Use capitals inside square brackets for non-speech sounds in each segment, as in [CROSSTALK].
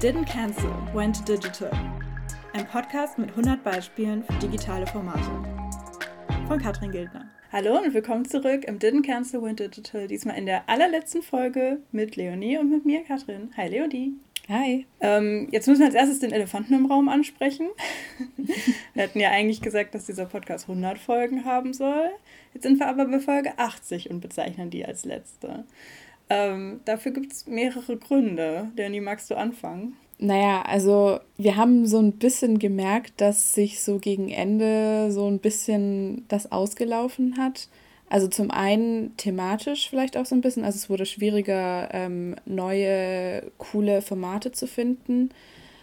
Didn't Cancel, Went Digital. Ein Podcast mit 100 Beispielen für digitale Formate. Von Katrin Gildner. Hallo und willkommen zurück im Didn't Cancel, Went Digital. Diesmal in der allerletzten Folge mit Leonie und mit mir, Katrin. Hi, Leonie. Hi. Ähm, jetzt müssen wir als erstes den Elefanten im Raum ansprechen. [LAUGHS] wir hatten ja eigentlich gesagt, dass dieser Podcast 100 Folgen haben soll. Jetzt sind wir aber bei Folge 80 und bezeichnen die als letzte. Ähm, dafür gibt es mehrere Gründe. Danny, magst du anfangen? Naja, also wir haben so ein bisschen gemerkt, dass sich so gegen Ende so ein bisschen das ausgelaufen hat. Also zum einen thematisch vielleicht auch so ein bisschen. Also es wurde schwieriger, ähm, neue, coole Formate zu finden.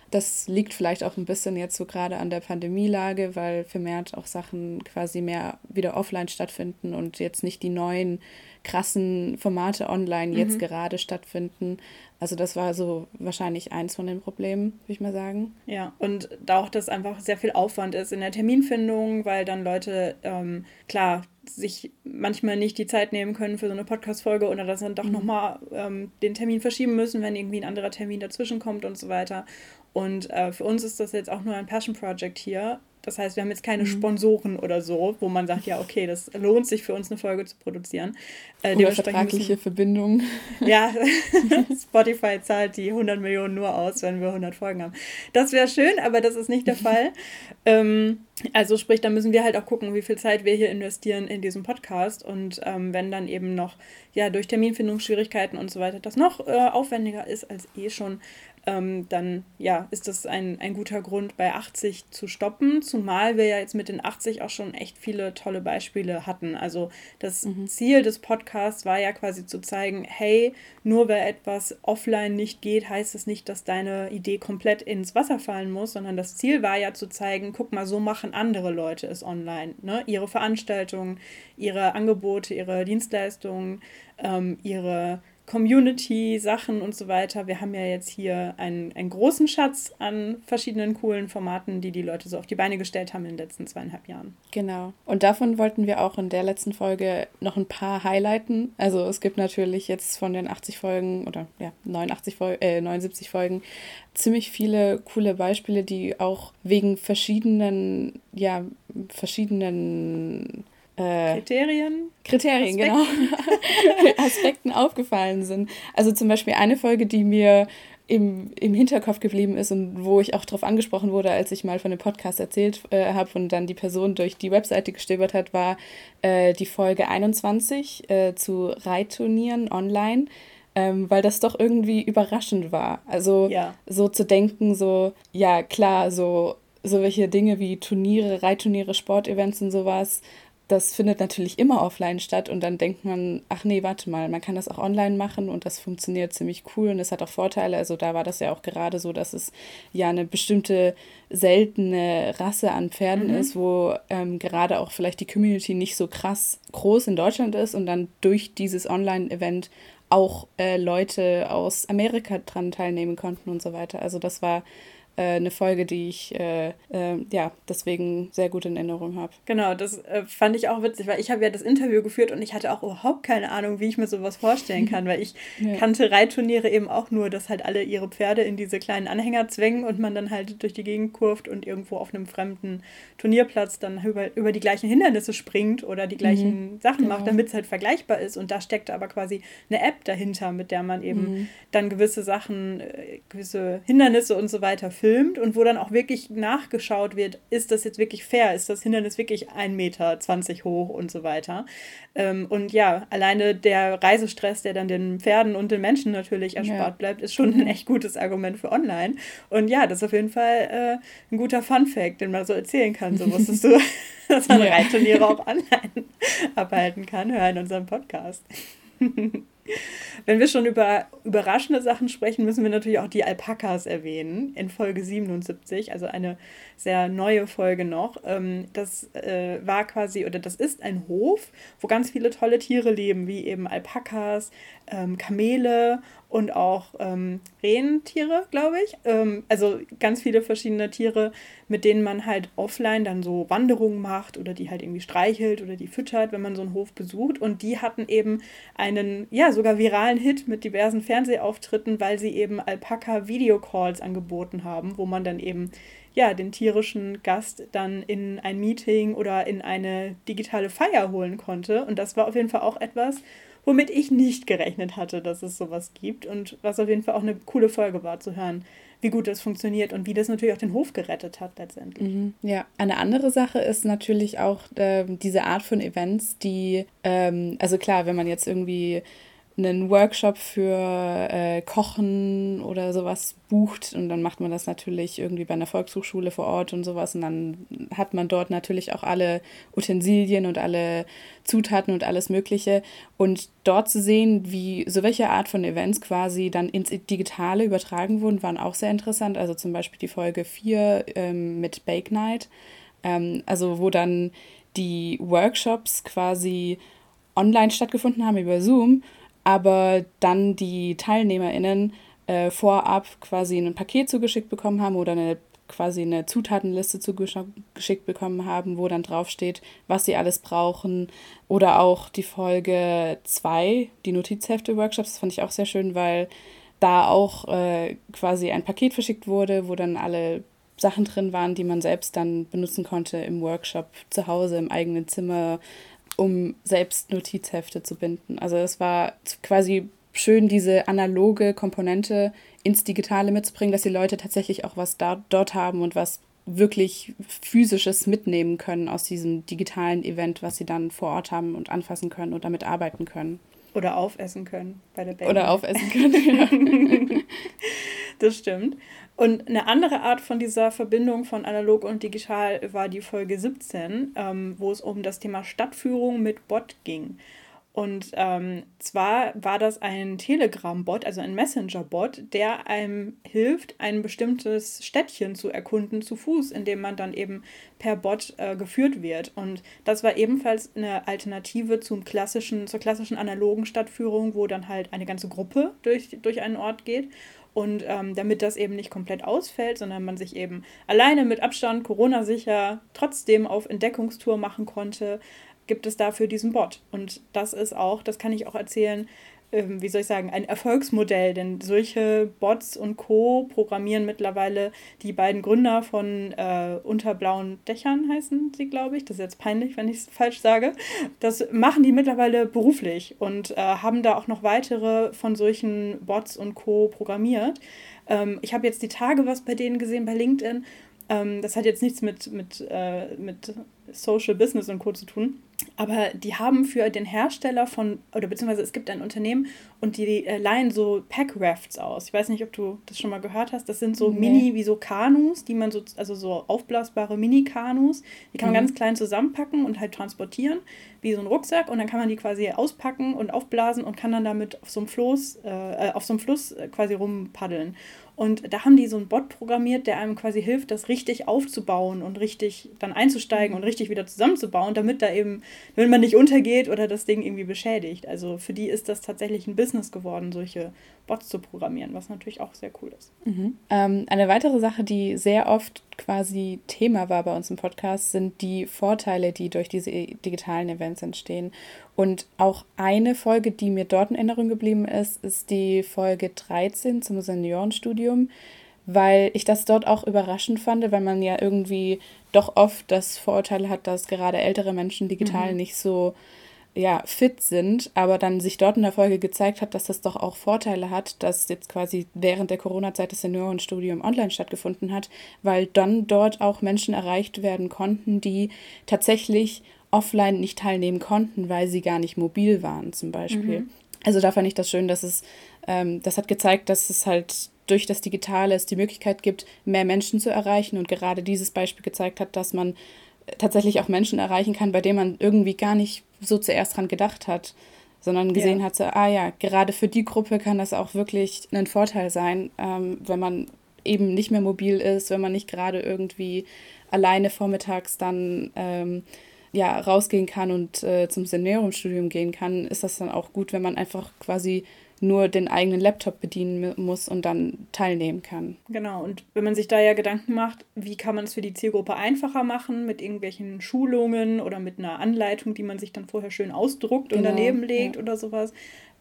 Das liegt vielleicht auch ein bisschen jetzt so gerade an der Pandemielage, weil vermehrt auch Sachen quasi mehr wieder offline stattfinden und jetzt nicht die neuen krassen Formate online mhm. jetzt gerade stattfinden. Also das war so wahrscheinlich eins von den Problemen, würde ich mal sagen. Ja, und da auch das einfach sehr viel Aufwand ist in der Terminfindung, weil dann Leute, ähm, klar, sich manchmal nicht die Zeit nehmen können für so eine Podcast-Folge oder dass dann doch mhm. nochmal ähm, den Termin verschieben müssen, wenn irgendwie ein anderer Termin dazwischen kommt und so weiter. Und äh, für uns ist das jetzt auch nur ein Passion Project hier das heißt, wir haben jetzt keine mhm. Sponsoren oder so, wo man sagt, ja, okay, das lohnt sich für uns, eine Folge zu produzieren. Äh, oder vertragliche Verbindungen. [LAUGHS] Ja, [LAUGHS] Spotify zahlt die 100 Millionen nur aus, wenn wir 100 Folgen haben. Das wäre schön, aber das ist nicht der [LAUGHS] Fall. ähm, also sprich, da müssen wir halt auch gucken, wie viel Zeit wir hier investieren in diesem Podcast. Und ähm, wenn dann eben noch, ja, durch Terminfindungsschwierigkeiten und so weiter das noch äh, aufwendiger ist als eh schon, ähm, dann ja, ist das ein, ein guter Grund, bei 80 zu stoppen, zumal wir ja jetzt mit den 80 auch schon echt viele tolle Beispiele hatten. Also das mhm. Ziel des Podcasts war ja quasi zu zeigen, hey, nur weil etwas offline nicht geht, heißt es das nicht, dass deine Idee komplett ins Wasser fallen muss, sondern das Ziel war ja zu zeigen, guck mal, so machen andere Leute es online. Ne? Ihre Veranstaltungen, ihre Angebote, ihre Dienstleistungen, ähm, ihre Community-Sachen und so weiter. Wir haben ja jetzt hier einen, einen großen Schatz an verschiedenen coolen Formaten, die die Leute so auf die Beine gestellt haben in den letzten zweieinhalb Jahren. Genau. Und davon wollten wir auch in der letzten Folge noch ein paar highlighten. Also es gibt natürlich jetzt von den 80 Folgen oder ja, 89 Fol äh, 79 Folgen ziemlich viele coole Beispiele, die auch wegen verschiedenen, ja, verschiedenen äh, Kriterien? Kriterien, genau. Aspekten. genau. [LAUGHS] Aspekten aufgefallen sind. Also zum Beispiel eine Folge, die mir im, im Hinterkopf geblieben ist und wo ich auch darauf angesprochen wurde, als ich mal von dem Podcast erzählt äh, habe und dann die Person durch die Webseite gestöbert hat, war äh, die Folge 21 äh, zu Reitturnieren online. Ähm, weil das doch irgendwie überraschend war. Also ja. so zu denken, so, ja klar, so, so welche Dinge wie Turniere, Reitturniere, Sportevents und sowas, das findet natürlich immer offline statt und dann denkt man, ach nee, warte mal, man kann das auch online machen und das funktioniert ziemlich cool und es hat auch Vorteile. Also da war das ja auch gerade so, dass es ja eine bestimmte seltene Rasse an Pferden mhm. ist, wo ähm, gerade auch vielleicht die Community nicht so krass groß in Deutschland ist und dann durch dieses Online-Event auch äh, Leute aus Amerika dran teilnehmen konnten und so weiter. Also das war eine Folge, die ich äh, äh, ja deswegen sehr gut in Erinnerung habe. Genau, das äh, fand ich auch witzig, weil ich habe ja das Interview geführt und ich hatte auch überhaupt keine Ahnung, wie ich mir sowas vorstellen kann, weil ich [LAUGHS] ja. kannte Reitturniere eben auch nur, dass halt alle ihre Pferde in diese kleinen Anhänger zwängen und man dann halt durch die Gegend kurft und irgendwo auf einem fremden Turnierplatz dann über, über die gleichen Hindernisse springt oder die gleichen mhm. Sachen genau. macht, damit es halt vergleichbar ist. Und da steckt aber quasi eine App dahinter, mit der man eben mhm. dann gewisse Sachen, äh, gewisse Hindernisse und so weiter filmt und wo dann auch wirklich nachgeschaut wird, ist das jetzt wirklich fair? Ist das Hindernis wirklich 1,20 Meter hoch und so weiter? Ähm, und ja, alleine der Reisestress, der dann den Pferden und den Menschen natürlich erspart ja. bleibt, ist schon ein echt gutes Argument für online. Und ja, das ist auf jeden Fall äh, ein guter Fun-Fact, den man so erzählen kann. So wusstest du, [LAUGHS] dass man ja. Reitturniere auch online [LAUGHS] abhalten kann. Hör in unserem Podcast. [LAUGHS] Wenn wir schon über überraschende Sachen sprechen, müssen wir natürlich auch die Alpakas erwähnen in Folge 77, also eine sehr neue Folge noch. Ähm, das äh, war quasi, oder das ist ein Hof, wo ganz viele tolle Tiere leben, wie eben Alpakas, ähm, Kamele und auch ähm, Rentiere, glaube ich. Ähm, also ganz viele verschiedene Tiere, mit denen man halt offline dann so Wanderungen macht oder die halt irgendwie streichelt oder die füttert, wenn man so einen Hof besucht. Und die hatten eben einen, ja, sogar viralen Hit mit diversen Fernsehauftritten, weil sie eben Alpaka Videocalls angeboten haben, wo man dann eben ja, den tierischen Gast dann in ein Meeting oder in eine digitale Feier holen konnte. Und das war auf jeden Fall auch etwas, womit ich nicht gerechnet hatte, dass es sowas gibt und was auf jeden Fall auch eine coole Folge war zu hören, wie gut das funktioniert und wie das natürlich auch den Hof gerettet hat letztendlich. Mhm, ja, eine andere Sache ist natürlich auch äh, diese Art von Events, die, ähm, also klar, wenn man jetzt irgendwie einen Workshop für äh, Kochen oder sowas bucht und dann macht man das natürlich irgendwie bei einer Volkshochschule vor Ort und sowas und dann hat man dort natürlich auch alle Utensilien und alle Zutaten und alles Mögliche und dort zu sehen, wie so welche Art von Events quasi dann ins Digitale übertragen wurden, waren auch sehr interessant. Also zum Beispiel die Folge 4 ähm, mit Bake Night, ähm, also wo dann die Workshops quasi online stattgefunden haben über Zoom aber dann die TeilnehmerInnen äh, vorab quasi ein Paket zugeschickt bekommen haben oder eine quasi eine Zutatenliste zugeschickt bekommen haben, wo dann draufsteht, was sie alles brauchen. Oder auch die Folge 2, die Notizhefte-Workshops, das fand ich auch sehr schön, weil da auch äh, quasi ein Paket verschickt wurde, wo dann alle Sachen drin waren, die man selbst dann benutzen konnte im Workshop zu Hause, im eigenen Zimmer, um selbst Notizhefte zu binden. Also es war quasi schön, diese analoge Komponente ins Digitale mitzubringen, dass die Leute tatsächlich auch was da, dort haben und was wirklich physisches mitnehmen können aus diesem digitalen Event, was sie dann vor Ort haben und anfassen können und damit arbeiten können. Oder aufessen können bei der Band. Oder aufessen können, ja. [LAUGHS] das stimmt. Und eine andere Art von dieser Verbindung von analog und digital war die Folge 17, ähm, wo es um das Thema Stadtführung mit Bot ging. Und ähm, zwar war das ein Telegram-Bot, also ein Messenger-Bot, der einem hilft, ein bestimmtes Städtchen zu erkunden zu Fuß, indem man dann eben per Bot äh, geführt wird. Und das war ebenfalls eine Alternative zum klassischen, zur klassischen analogen Stadtführung, wo dann halt eine ganze Gruppe durch, durch einen Ort geht. Und ähm, damit das eben nicht komplett ausfällt, sondern man sich eben alleine mit Abstand, Corona-sicher, trotzdem auf Entdeckungstour machen konnte, gibt es dafür diesen Bot. Und das ist auch, das kann ich auch erzählen, ähm, wie soll ich sagen, ein Erfolgsmodell, denn solche Bots und Co. programmieren mittlerweile die beiden Gründer von äh, Unterblauen Dächern, heißen sie, glaube ich. Das ist jetzt peinlich, wenn ich es falsch sage. Das machen die mittlerweile beruflich und äh, haben da auch noch weitere von solchen Bots und Co. programmiert. Ähm, ich habe jetzt die Tage was bei denen gesehen bei LinkedIn. Ähm, das hat jetzt nichts mit, mit, äh, mit Social Business und Co. zu tun. Aber die haben für den Hersteller von, oder beziehungsweise es gibt ein Unternehmen und die äh, leihen so Pack-Rafts aus. Ich weiß nicht, ob du das schon mal gehört hast. Das sind so nee. Mini, wie so Kanus, die man so, also so aufblasbare Mini-Kanus, die kann man mhm. ganz klein zusammenpacken und halt transportieren, wie so ein Rucksack. Und dann kann man die quasi auspacken und aufblasen und kann dann damit auf so einem Floß, äh, auf so einem Fluss äh, quasi rumpaddeln. Und da haben die so einen Bot programmiert, der einem quasi hilft, das richtig aufzubauen und richtig dann einzusteigen und richtig wieder zusammenzubauen, damit da eben, wenn man nicht untergeht oder das Ding irgendwie beschädigt. Also für die ist das tatsächlich ein Business geworden, solche Bots zu programmieren, was natürlich auch sehr cool ist. Mhm. Ähm, eine weitere Sache, die sehr oft quasi Thema war bei uns im Podcast, sind die Vorteile, die durch diese digitalen Events entstehen. Und auch eine Folge, die mir dort in Erinnerung geblieben ist, ist die Folge 13 zum Seniorenstudium, weil ich das dort auch überraschend fand, weil man ja irgendwie doch oft das Vorurteil hat, dass gerade ältere Menschen digital mhm. nicht so ja, fit sind, aber dann sich dort in der Folge gezeigt hat, dass das doch auch Vorteile hat, dass jetzt quasi während der Corona-Zeit das Seniorenstudium online stattgefunden hat, weil dann dort auch Menschen erreicht werden konnten, die tatsächlich offline nicht teilnehmen konnten, weil sie gar nicht mobil waren, zum Beispiel. Mhm. Also da fand ich das schön, dass es, ähm, das hat gezeigt, dass es halt durch das Digitale es die Möglichkeit gibt, mehr Menschen zu erreichen und gerade dieses Beispiel gezeigt hat, dass man tatsächlich auch Menschen erreichen kann, bei denen man irgendwie gar nicht so zuerst dran gedacht hat, sondern gesehen ja. hat, so, ah ja, gerade für die Gruppe kann das auch wirklich ein Vorteil sein, ähm, wenn man eben nicht mehr mobil ist, wenn man nicht gerade irgendwie alleine vormittags dann ähm, ja, rausgehen kann und äh, zum Seniorenstudium gehen kann, ist das dann auch gut, wenn man einfach quasi nur den eigenen Laptop bedienen muss und dann teilnehmen kann. Genau, und wenn man sich da ja Gedanken macht, wie kann man es für die Zielgruppe einfacher machen, mit irgendwelchen Schulungen oder mit einer Anleitung, die man sich dann vorher schön ausdruckt genau, und daneben legt ja. oder sowas,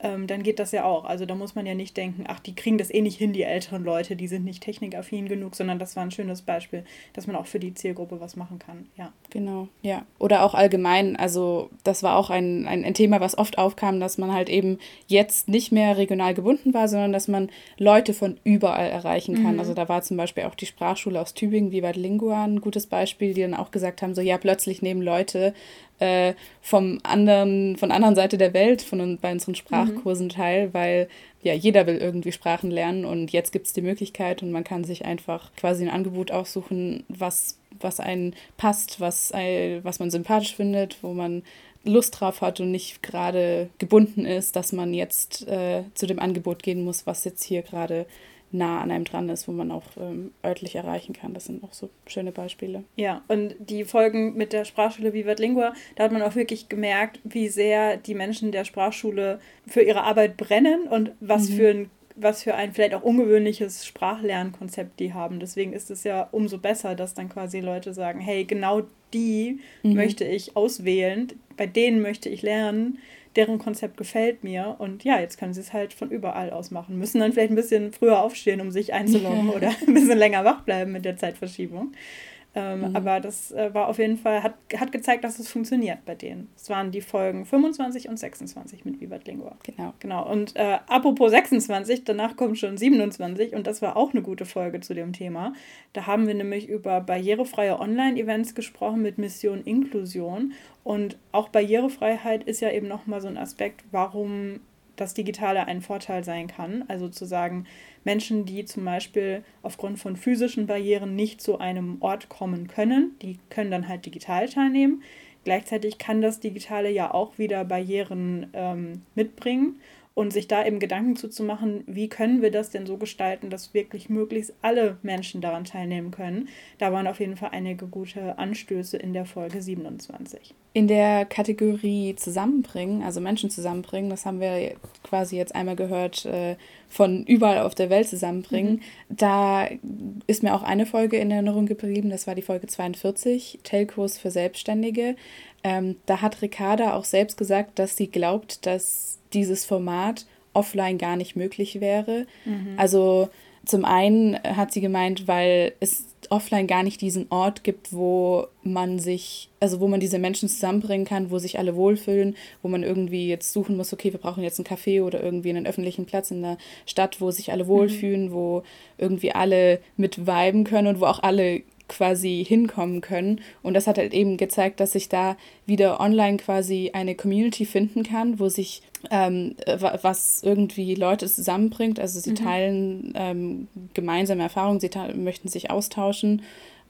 ähm, dann geht das ja auch. Also da muss man ja nicht denken, ach, die kriegen das eh nicht hin, die älteren Leute, die sind nicht technikaffin genug, sondern das war ein schönes Beispiel, dass man auch für die Zielgruppe was machen kann. Ja. Genau, ja. Oder auch allgemein, also das war auch ein, ein, ein Thema, was oft aufkam, dass man halt eben jetzt nicht mehr regional gebunden war, sondern dass man Leute von überall erreichen kann. Mhm. Also da war zum Beispiel auch die Sprachschule aus Tübingen, Vivat Lingua, ein gutes Beispiel, die dann auch gesagt haben, so ja, plötzlich nehmen Leute äh, vom anderen, von anderen Seite der Welt von, bei unseren Sprachkursen mhm. teil, weil ja, jeder will irgendwie Sprachen lernen und jetzt gibt es die Möglichkeit und man kann sich einfach quasi ein Angebot aussuchen, was, was einen passt, was, was man sympathisch findet, wo man Lust drauf hat und nicht gerade gebunden ist, dass man jetzt äh, zu dem Angebot gehen muss, was jetzt hier gerade nah an einem dran ist, wo man auch ähm, örtlich erreichen kann. Das sind auch so schöne Beispiele. Ja, und die Folgen mit der Sprachschule Vivat Lingua, da hat man auch wirklich gemerkt, wie sehr die Menschen der Sprachschule für ihre Arbeit brennen und was mhm. für ein was für ein vielleicht auch ungewöhnliches Sprachlernkonzept die haben. Deswegen ist es ja umso besser, dass dann quasi Leute sagen, hey, genau die mhm. möchte ich auswählen, bei denen möchte ich lernen deren Konzept gefällt mir. Und ja, jetzt können sie es halt von überall aus machen. Müssen dann vielleicht ein bisschen früher aufstehen, um sich einzuloggen oder [LAUGHS] ein bisschen länger wach bleiben mit der Zeitverschiebung. Ähm, mhm. Aber das äh, war auf jeden Fall, hat, hat gezeigt, dass es funktioniert bei denen. Es waren die Folgen 25 und 26 mit Vivat Lingua. Genau. Genau. Und äh, apropos 26, danach kommt schon 27 und das war auch eine gute Folge zu dem Thema. Da haben wir nämlich über barrierefreie Online-Events gesprochen mit Mission Inklusion. Und auch Barrierefreiheit ist ja eben nochmal so ein Aspekt, warum das Digitale ein Vorteil sein kann. Also zu sagen, Menschen, die zum Beispiel aufgrund von physischen Barrieren nicht zu einem Ort kommen können, die können dann halt digital teilnehmen. Gleichzeitig kann das Digitale ja auch wieder Barrieren ähm, mitbringen und sich da eben Gedanken zuzumachen, wie können wir das denn so gestalten, dass wirklich möglichst alle Menschen daran teilnehmen können. Da waren auf jeden Fall einige gute Anstöße in der Folge 27. In der Kategorie Zusammenbringen, also Menschen zusammenbringen, das haben wir quasi jetzt einmal gehört, äh, von überall auf der Welt zusammenbringen. Mhm. Da ist mir auch eine Folge in Erinnerung geblieben, das war die Folge 42, Telcos für Selbstständige. Ähm, da hat Ricarda auch selbst gesagt, dass sie glaubt, dass dieses Format offline gar nicht möglich wäre. Mhm. Also zum einen hat sie gemeint, weil es offline gar nicht diesen Ort gibt, wo man sich, also wo man diese Menschen zusammenbringen kann, wo sich alle wohlfühlen, wo man irgendwie jetzt suchen muss, okay, wir brauchen jetzt einen Café oder irgendwie einen öffentlichen Platz in der Stadt, wo sich alle wohlfühlen, mhm. wo irgendwie alle mit viben können und wo auch alle quasi hinkommen können. Und das hat halt eben gezeigt, dass sich da wieder online quasi eine Community finden kann, wo sich ähm, was irgendwie Leute zusammenbringt. Also sie mhm. teilen ähm, gemeinsame Erfahrungen, sie möchten sich austauschen.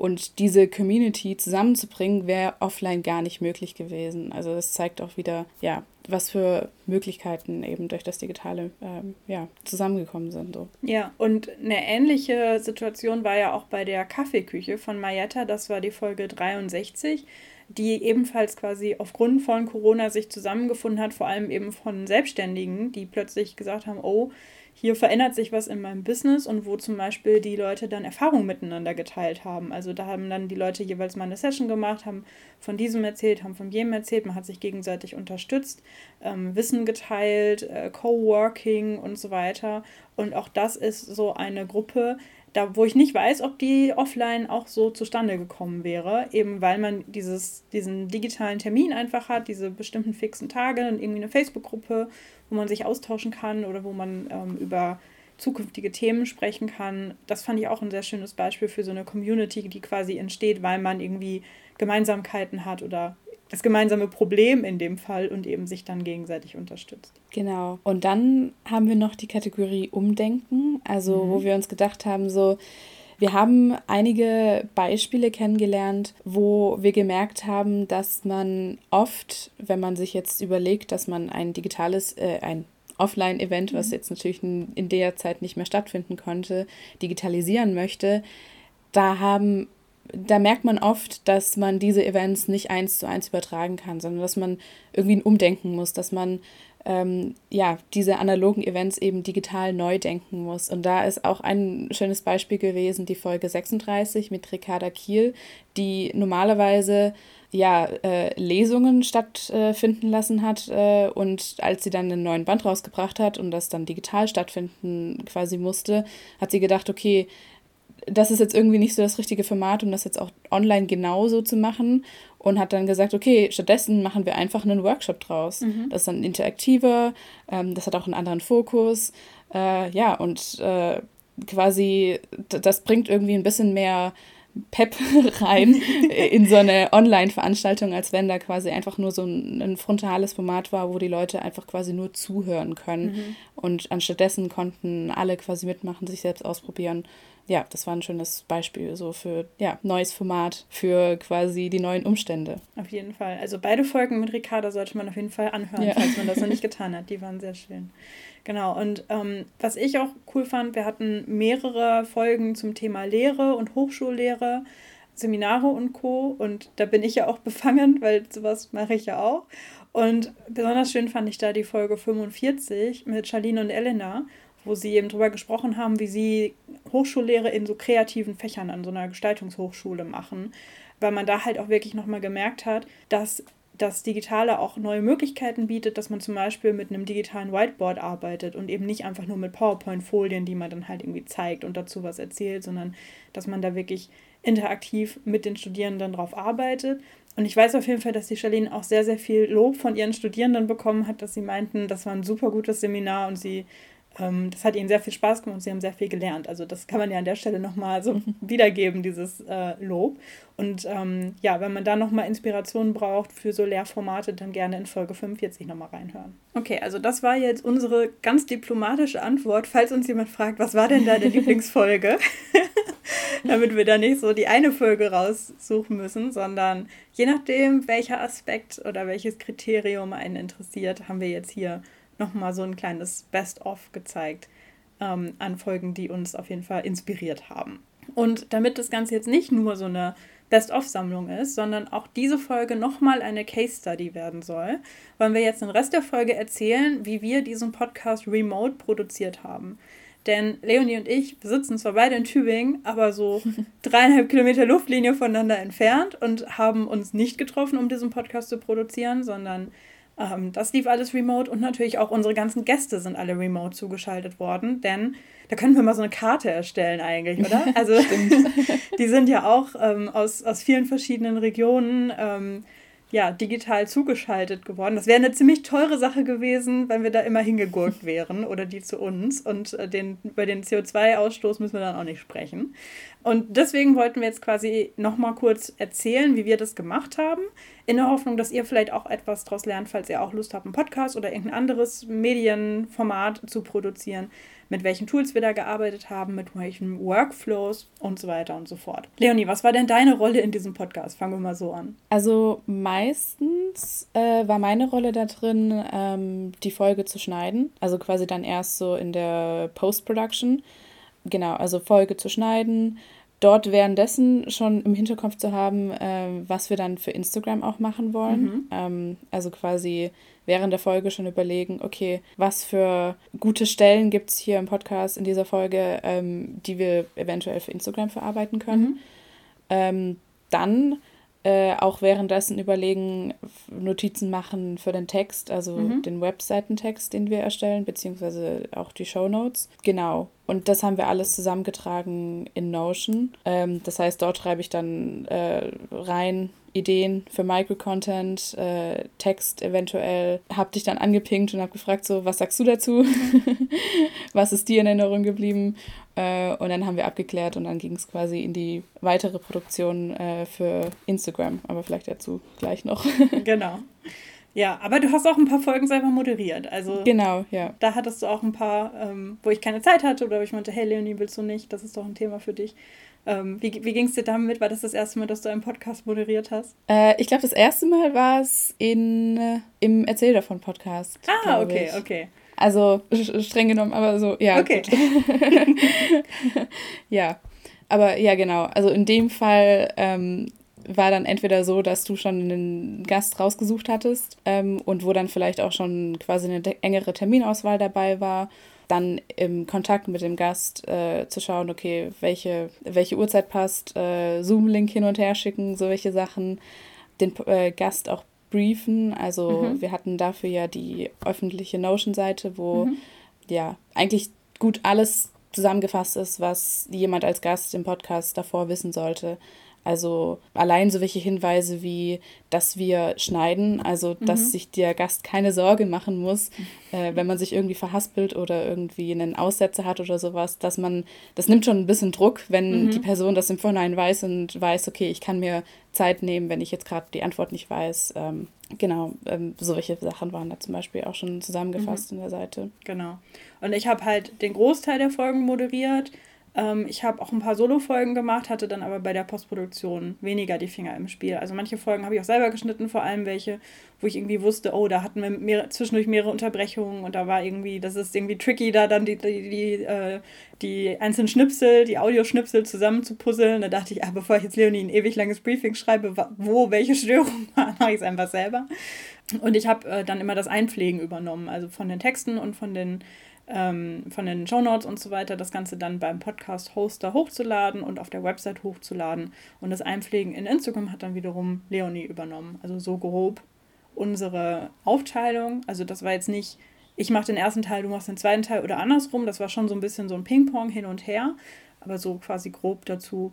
Und diese Community zusammenzubringen, wäre offline gar nicht möglich gewesen. Also das zeigt auch wieder, ja, was für Möglichkeiten eben durch das Digitale ähm, ja, zusammengekommen sind. So. Ja, und eine ähnliche Situation war ja auch bei der Kaffeeküche von Mayetta, das war die Folge 63 die ebenfalls quasi aufgrund von Corona sich zusammengefunden hat, vor allem eben von Selbstständigen, die plötzlich gesagt haben, oh, hier verändert sich was in meinem Business und wo zum Beispiel die Leute dann Erfahrungen miteinander geteilt haben. Also da haben dann die Leute jeweils mal eine Session gemacht, haben von diesem erzählt, haben von jenem erzählt, man hat sich gegenseitig unterstützt, ähm, Wissen geteilt, äh, Coworking und so weiter. Und auch das ist so eine Gruppe, da, wo ich nicht weiß, ob die offline auch so zustande gekommen wäre, eben weil man dieses, diesen digitalen Termin einfach hat, diese bestimmten fixen Tage und irgendwie eine Facebook-Gruppe, wo man sich austauschen kann oder wo man ähm, über zukünftige Themen sprechen kann. Das fand ich auch ein sehr schönes Beispiel für so eine Community, die quasi entsteht, weil man irgendwie Gemeinsamkeiten hat oder das gemeinsame Problem in dem Fall und eben sich dann gegenseitig unterstützt. Genau. Und dann haben wir noch die Kategorie Umdenken, also mhm. wo wir uns gedacht haben, so, wir haben einige Beispiele kennengelernt, wo wir gemerkt haben, dass man oft, wenn man sich jetzt überlegt, dass man ein digitales, äh, ein Offline-Event, was mhm. jetzt natürlich in der Zeit nicht mehr stattfinden konnte, digitalisieren möchte, da haben da merkt man oft, dass man diese Events nicht eins zu eins übertragen kann, sondern dass man irgendwie ein Umdenken muss, dass man ähm, ja, diese analogen Events eben digital neu denken muss. Und da ist auch ein schönes Beispiel gewesen, die Folge 36 mit Ricarda Kiel, die normalerweise ja, äh, Lesungen stattfinden lassen hat äh, und als sie dann einen neuen Band rausgebracht hat und das dann digital stattfinden quasi musste, hat sie gedacht, okay, das ist jetzt irgendwie nicht so das richtige Format, um das jetzt auch online genauso zu machen und hat dann gesagt, okay, stattdessen machen wir einfach einen Workshop draus. Mhm. Das ist dann interaktiver, ähm, das hat auch einen anderen Fokus, äh, ja, und äh, quasi, das bringt irgendwie ein bisschen mehr Pep [LAUGHS] rein [LAUGHS] in so eine Online-Veranstaltung, als wenn da quasi einfach nur so ein, ein, frontales Format war, wo die Leute einfach quasi nur zuhören können. Mhm. Und anstattdessen konnten alle quasi mitmachen, sich selbst ausprobieren ja, das war ein schönes Beispiel so für ja, neues Format, für quasi die neuen Umstände. Auf jeden Fall. Also beide Folgen mit Ricarda sollte man auf jeden Fall anhören, ja. falls man das noch nicht [LAUGHS] getan hat. Die waren sehr schön. Genau, und ähm, was ich auch cool fand, wir hatten mehrere Folgen zum Thema Lehre und Hochschullehre, Seminare und Co. Und da bin ich ja auch [LAUGHS] befangen, weil sowas mache ich ja auch. Und besonders schön fand ich da die Folge 45 mit Charlene und Elena, wo sie eben darüber gesprochen haben, wie sie Hochschullehre in so kreativen Fächern an so einer Gestaltungshochschule machen, weil man da halt auch wirklich nochmal gemerkt hat, dass das Digitale auch neue Möglichkeiten bietet, dass man zum Beispiel mit einem digitalen Whiteboard arbeitet und eben nicht einfach nur mit PowerPoint-Folien, die man dann halt irgendwie zeigt und dazu was erzählt, sondern dass man da wirklich interaktiv mit den Studierenden drauf arbeitet. Und ich weiß auf jeden Fall, dass die Charlene auch sehr, sehr viel Lob von ihren Studierenden bekommen hat, dass sie meinten, das war ein super gutes Seminar und sie ähm, das hat ihnen sehr viel Spaß gemacht und sie haben sehr viel gelernt. Also das kann man ja an der Stelle nochmal so [LAUGHS] wiedergeben, dieses äh, Lob. Und ähm, ja, wenn man da nochmal Inspiration braucht für so Lehrformate, dann gerne in Folge 45 nochmal reinhören. Okay, also das war jetzt unsere ganz diplomatische Antwort, falls uns jemand fragt, was war denn deine [LAUGHS] Lieblingsfolge? [LAUGHS] Damit wir da nicht so die eine Folge raussuchen müssen, sondern je nachdem, welcher Aspekt oder welches Kriterium einen interessiert, haben wir jetzt hier nochmal so ein kleines Best-of gezeigt ähm, an Folgen, die uns auf jeden Fall inspiriert haben. Und damit das Ganze jetzt nicht nur so eine Best-of-Sammlung ist, sondern auch diese Folge nochmal eine Case-Study werden soll, wollen wir jetzt den Rest der Folge erzählen, wie wir diesen Podcast remote produziert haben. Denn Leonie und ich sitzen zwar beide in Tübingen, aber so [LAUGHS] dreieinhalb Kilometer Luftlinie voneinander entfernt und haben uns nicht getroffen, um diesen Podcast zu produzieren, sondern ähm, das lief alles remote und natürlich auch unsere ganzen Gäste sind alle remote zugeschaltet worden, denn da können wir mal so eine Karte erstellen eigentlich, oder? [LAUGHS] Also [LAUGHS] die sind ja auch ähm, aus, aus vielen verschiedenen Regionen. Ähm, ja, digital zugeschaltet geworden. Das wäre eine ziemlich teure Sache gewesen, wenn wir da immer hingegurkt [LAUGHS] wären oder die zu uns. Und äh, den, über den CO2-Ausstoß müssen wir dann auch nicht sprechen. Und deswegen wollten wir jetzt quasi nochmal kurz erzählen, wie wir das gemacht haben, in der Hoffnung, dass ihr vielleicht auch etwas daraus lernt, falls ihr auch Lust habt, einen Podcast oder irgendein anderes Medienformat zu produzieren mit welchen Tools wir da gearbeitet haben, mit welchen Workflows und so weiter und so fort. Leonie, was war denn deine Rolle in diesem Podcast? Fangen wir mal so an. Also meistens äh, war meine Rolle da drin, ähm, die Folge zu schneiden. Also quasi dann erst so in der Post-Production. Genau, also Folge zu schneiden, dort währenddessen schon im Hinterkopf zu haben, äh, was wir dann für Instagram auch machen wollen. Mhm. Ähm, also quasi während der Folge schon überlegen, okay, was für gute Stellen gibt es hier im Podcast in dieser Folge, ähm, die wir eventuell für Instagram verarbeiten können. Mhm. Ähm, dann äh, auch währenddessen überlegen, Notizen machen für den Text, also mhm. den Webseitentext, den wir erstellen, beziehungsweise auch die Show Notes. Genau. Und das haben wir alles zusammengetragen in Notion. Ähm, das heißt, dort schreibe ich dann äh, rein, Ideen für Microcontent, äh, Text eventuell. Hab dich dann angepinkt und hab gefragt, so, was sagst du dazu? [LAUGHS] was ist dir in Erinnerung geblieben? Äh, und dann haben wir abgeklärt und dann ging es quasi in die weitere Produktion äh, für Instagram. Aber vielleicht dazu gleich noch. [LAUGHS] genau. Ja, aber du hast auch ein paar Folgen selber moderiert. Also genau, ja. Da hattest du auch ein paar, ähm, wo ich keine Zeit hatte oder wo ich meinte, hey Leonie, willst du nicht? Das ist doch ein Thema für dich. Ähm, wie wie ging es dir damit? War das das erste Mal, dass du einen Podcast moderiert hast? Äh, ich glaube, das erste Mal war es in, äh, im Erzähl davon Podcast. Ah, okay, ich. okay. Also streng genommen, aber so, ja. Okay. [LAUGHS] ja, aber ja, genau. Also in dem Fall ähm, war dann entweder so, dass du schon einen Gast rausgesucht hattest ähm, und wo dann vielleicht auch schon quasi eine engere Terminauswahl dabei war dann im Kontakt mit dem Gast äh, zu schauen, okay, welche, welche Uhrzeit passt, äh, Zoom-Link hin und her schicken, solche Sachen, den äh, Gast auch briefen. Also mhm. wir hatten dafür ja die öffentliche Notion-Seite, wo mhm. ja eigentlich gut alles zusammengefasst ist, was jemand als Gast im Podcast davor wissen sollte. Also allein so welche Hinweise wie, dass wir schneiden, also dass mhm. sich der Gast keine Sorge machen muss, äh, wenn man sich irgendwie verhaspelt oder irgendwie einen Aussetzer hat oder sowas, dass man, das nimmt schon ein bisschen Druck, wenn mhm. die Person das im Vorhinein weiß und weiß, okay, ich kann mir Zeit nehmen, wenn ich jetzt gerade die Antwort nicht weiß. Ähm, genau, ähm, solche Sachen waren da zum Beispiel auch schon zusammengefasst mhm. in der Seite. Genau. Und ich habe halt den Großteil der Folgen moderiert ähm, ich habe auch ein paar Solo-Folgen gemacht, hatte dann aber bei der Postproduktion weniger die Finger im Spiel. Also manche Folgen habe ich auch selber geschnitten, vor allem welche, wo ich irgendwie wusste, oh, da hatten wir mehr, zwischendurch mehrere Unterbrechungen und da war irgendwie, das ist irgendwie tricky, da dann die, die, die, äh, die einzelnen Schnipsel, die Audioschnipsel zusammen zu puzzeln. Da dachte ich, ah, bevor ich jetzt Leonie ein ewig langes Briefing schreibe, wo welche Störung [LAUGHS] war, mache ich es einfach selber. Und ich habe äh, dann immer das Einpflegen übernommen, also von den Texten und von den ähm, von den Show Notes und so weiter, das Ganze dann beim Podcast-Hoster hochzuladen und auf der Website hochzuladen. Und das Einpflegen in Instagram hat dann wiederum Leonie übernommen. Also so grob unsere Aufteilung. Also das war jetzt nicht, ich mache den ersten Teil, du machst den zweiten Teil oder andersrum. Das war schon so ein bisschen so ein Ping-Pong hin und her. Aber so quasi grob dazu,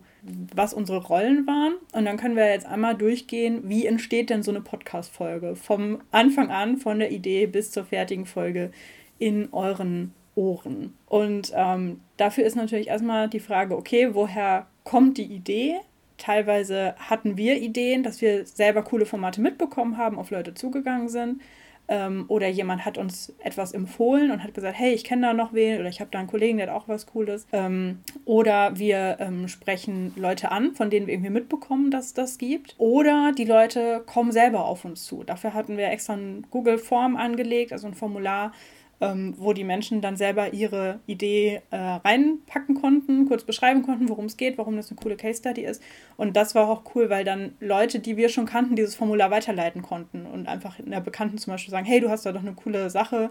was unsere Rollen waren. Und dann können wir jetzt einmal durchgehen, wie entsteht denn so eine Podcast-Folge? Vom Anfang an, von der Idee bis zur fertigen Folge in euren Ohren. Und ähm, dafür ist natürlich erstmal die Frage, okay, woher kommt die Idee? Teilweise hatten wir Ideen, dass wir selber coole Formate mitbekommen haben, auf Leute zugegangen sind. Ähm, oder jemand hat uns etwas empfohlen und hat gesagt, hey, ich kenne da noch wen oder ich habe da einen Kollegen, der hat auch was Cooles. Ähm, oder wir ähm, sprechen Leute an, von denen wir irgendwie mitbekommen, dass es das gibt. Oder die Leute kommen selber auf uns zu. Dafür hatten wir extra ein Google-Form angelegt, also ein Formular, ähm, wo die Menschen dann selber ihre Idee äh, reinpacken konnten, kurz beschreiben konnten, worum es geht, warum das eine coole Case Study ist. Und das war auch cool, weil dann Leute, die wir schon kannten, dieses Formular weiterleiten konnten und einfach in der Bekannten zum Beispiel sagen, hey, du hast da doch eine coole Sache.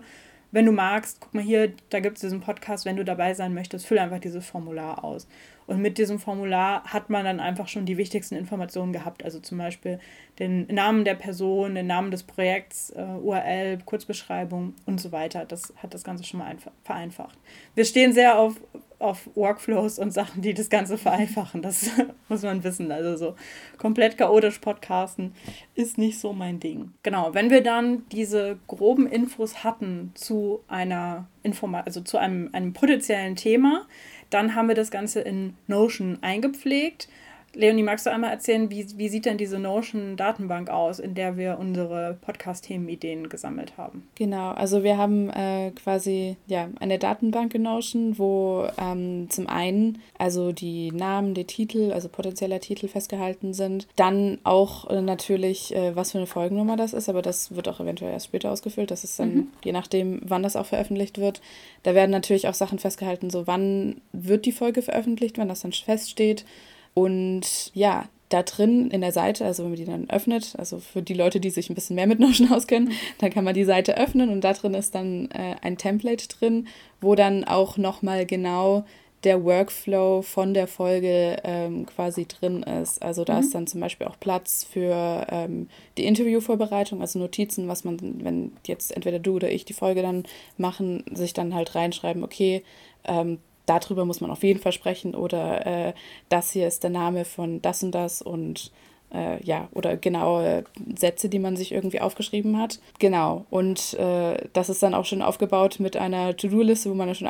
Wenn du magst, guck mal hier, da gibt es diesen Podcast, wenn du dabei sein möchtest, fülle einfach dieses Formular aus. Und mit diesem Formular hat man dann einfach schon die wichtigsten Informationen gehabt. Also zum Beispiel den Namen der Person, den Namen des Projekts, äh, URL, Kurzbeschreibung und so weiter. Das hat das Ganze schon mal vereinfacht. Wir stehen sehr auf, auf Workflows und Sachen, die das Ganze vereinfachen. Das [LAUGHS] muss man wissen. Also so komplett chaotisch podcasten ist nicht so mein Ding. Genau, wenn wir dann diese groben Infos hatten zu einer Informa also zu einem, einem potenziellen Thema, dann haben wir das Ganze in Notion eingepflegt. Leonie, magst du einmal erzählen, wie, wie sieht denn diese Notion-Datenbank aus, in der wir unsere Podcast-Themenideen gesammelt haben? Genau, also wir haben äh, quasi ja, eine Datenbank in Notion, wo ähm, zum einen also die Namen, die Titel, also potenzieller Titel festgehalten sind. Dann auch äh, natürlich, äh, was für eine Folgennummer das ist, aber das wird auch eventuell erst später ausgefüllt. Das ist dann, mhm. je nachdem, wann das auch veröffentlicht wird. Da werden natürlich auch Sachen festgehalten, so wann wird die Folge veröffentlicht, wann das dann feststeht. Und ja, da drin in der Seite, also wenn man die dann öffnet, also für die Leute, die sich ein bisschen mehr mit Notion [LAUGHS] auskennen, dann kann man die Seite öffnen und da drin ist dann äh, ein Template drin, wo dann auch nochmal genau der Workflow von der Folge ähm, quasi drin ist. Also da mhm. ist dann zum Beispiel auch Platz für ähm, die Interviewvorbereitung, also Notizen, was man, wenn jetzt entweder du oder ich die Folge dann machen, sich dann halt reinschreiben, okay, ähm, darüber muss man auf jeden Fall sprechen oder äh, das hier ist der Name von das und das und äh, ja, oder genaue Sätze, die man sich irgendwie aufgeschrieben hat. Genau, und äh, das ist dann auch schon aufgebaut mit einer To-Do-Liste, wo man dann schon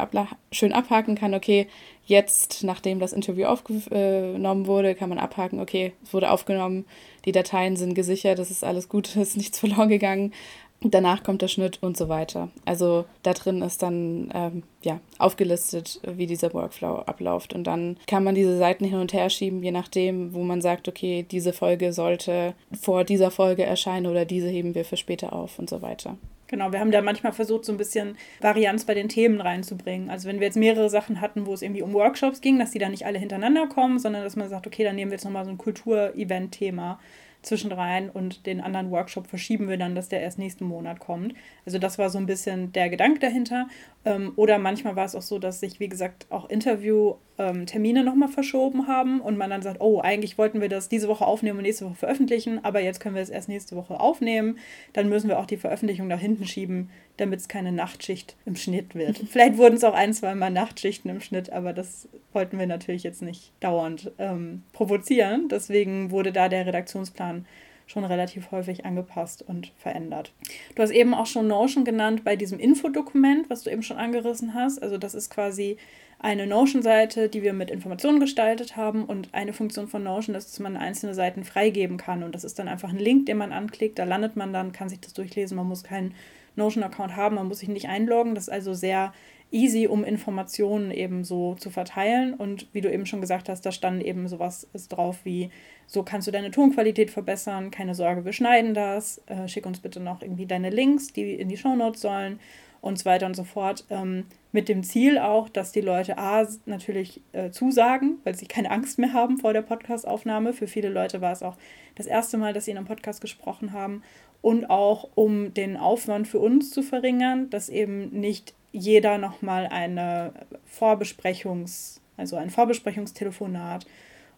schön abhaken kann, okay, jetzt, nachdem das Interview aufgenommen wurde, kann man abhaken, okay, es wurde aufgenommen, die Dateien sind gesichert, es ist alles gut, [LAUGHS] es ist nichts verloren gegangen. Danach kommt der Schnitt und so weiter. Also da drin ist dann ähm, ja, aufgelistet, wie dieser Workflow abläuft. Und dann kann man diese Seiten hin und her schieben, je nachdem, wo man sagt, okay, diese Folge sollte vor dieser Folge erscheinen oder diese heben wir für später auf und so weiter. Genau, wir haben da manchmal versucht, so ein bisschen Varianz bei den Themen reinzubringen. Also wenn wir jetzt mehrere Sachen hatten, wo es irgendwie um Workshops ging, dass die dann nicht alle hintereinander kommen, sondern dass man sagt, okay, dann nehmen wir jetzt nochmal so ein Kulturevent-Thema zwischenrein und den anderen Workshop verschieben wir dann, dass der erst nächsten Monat kommt. Also das war so ein bisschen der Gedanke dahinter. Ähm, oder manchmal war es auch so, dass sich, wie gesagt, auch Interviewtermine ähm, nochmal verschoben haben und man dann sagt, oh, eigentlich wollten wir das diese Woche aufnehmen und nächste Woche veröffentlichen, aber jetzt können wir es erst nächste Woche aufnehmen. Dann müssen wir auch die Veröffentlichung nach hinten schieben, damit es keine Nachtschicht im Schnitt wird. [LAUGHS] Vielleicht wurden es auch ein, zwei Mal Nachtschichten im Schnitt, aber das wollten wir natürlich jetzt nicht dauernd ähm, provozieren. Deswegen wurde da der Redaktionsplan schon relativ häufig angepasst und verändert. Du hast eben auch schon Notion genannt bei diesem Infodokument, was du eben schon angerissen hast. Also das ist quasi eine Notion-Seite, die wir mit Informationen gestaltet haben und eine Funktion von Notion ist, dass man einzelne Seiten freigeben kann. Und das ist dann einfach ein Link, den man anklickt, da landet man dann, kann sich das durchlesen, man muss keinen Notion-Account haben, man muss sich nicht einloggen, das ist also sehr easy, um Informationen eben so zu verteilen. Und wie du eben schon gesagt hast, da stand eben sowas ist drauf wie, so kannst du deine Tonqualität verbessern, keine Sorge, wir schneiden das, äh, schick uns bitte noch irgendwie deine Links, die in die Shownotes sollen und so weiter und so fort. Ähm, mit dem Ziel auch, dass die Leute A natürlich äh, zusagen, weil sie keine Angst mehr haben vor der Podcastaufnahme. Für viele Leute war es auch das erste Mal, dass sie in einem Podcast gesprochen haben. Und auch um den Aufwand für uns zu verringern, dass eben nicht jeder nochmal eine Vorbesprechungs, also ein Vorbesprechungstelefonat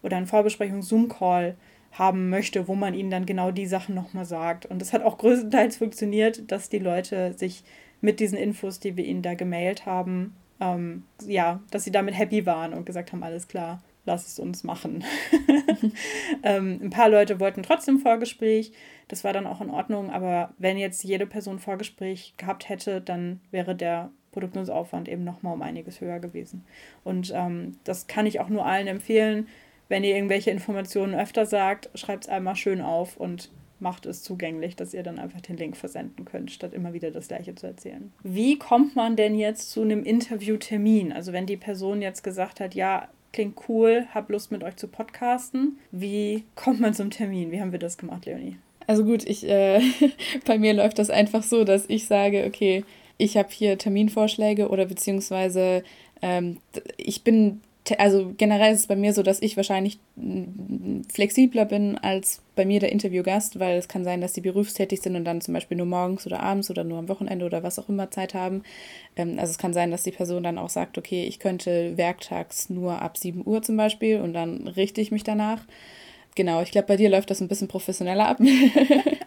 oder ein Vorbesprechungs-Zoom-Call haben möchte, wo man ihnen dann genau die Sachen nochmal sagt. Und das hat auch größtenteils funktioniert, dass die Leute sich mit diesen Infos, die wir ihnen da gemailt haben, ähm, ja, dass sie damit happy waren und gesagt haben, alles klar, lass es uns machen. [LAUGHS] ähm, ein paar Leute wollten trotzdem Vorgespräch, das war dann auch in Ordnung, aber wenn jetzt jede Person Vorgespräch gehabt hätte, dann wäre der Produktionsaufwand eben nochmal um einiges höher gewesen. Und ähm, das kann ich auch nur allen empfehlen. Wenn ihr irgendwelche Informationen öfter sagt, schreibt es einmal schön auf und macht es zugänglich, dass ihr dann einfach den Link versenden könnt, statt immer wieder das gleiche zu erzählen. Wie kommt man denn jetzt zu einem Interviewtermin? Also wenn die Person jetzt gesagt hat, ja, klingt cool, hab Lust mit euch zu podcasten, wie kommt man zum Termin? Wie haben wir das gemacht, Leonie? Also gut, ich äh, [LAUGHS] bei mir läuft das einfach so, dass ich sage, okay, ich habe hier Terminvorschläge oder beziehungsweise ähm, ich bin, also generell ist es bei mir so, dass ich wahrscheinlich flexibler bin als bei mir der Interviewgast, weil es kann sein, dass die berufstätig sind und dann zum Beispiel nur morgens oder abends oder nur am Wochenende oder was auch immer Zeit haben. Ähm, also es kann sein, dass die Person dann auch sagt, okay, ich könnte werktags nur ab 7 Uhr zum Beispiel und dann richte ich mich danach. Genau, ich glaube, bei dir läuft das ein bisschen professioneller ab. [LAUGHS]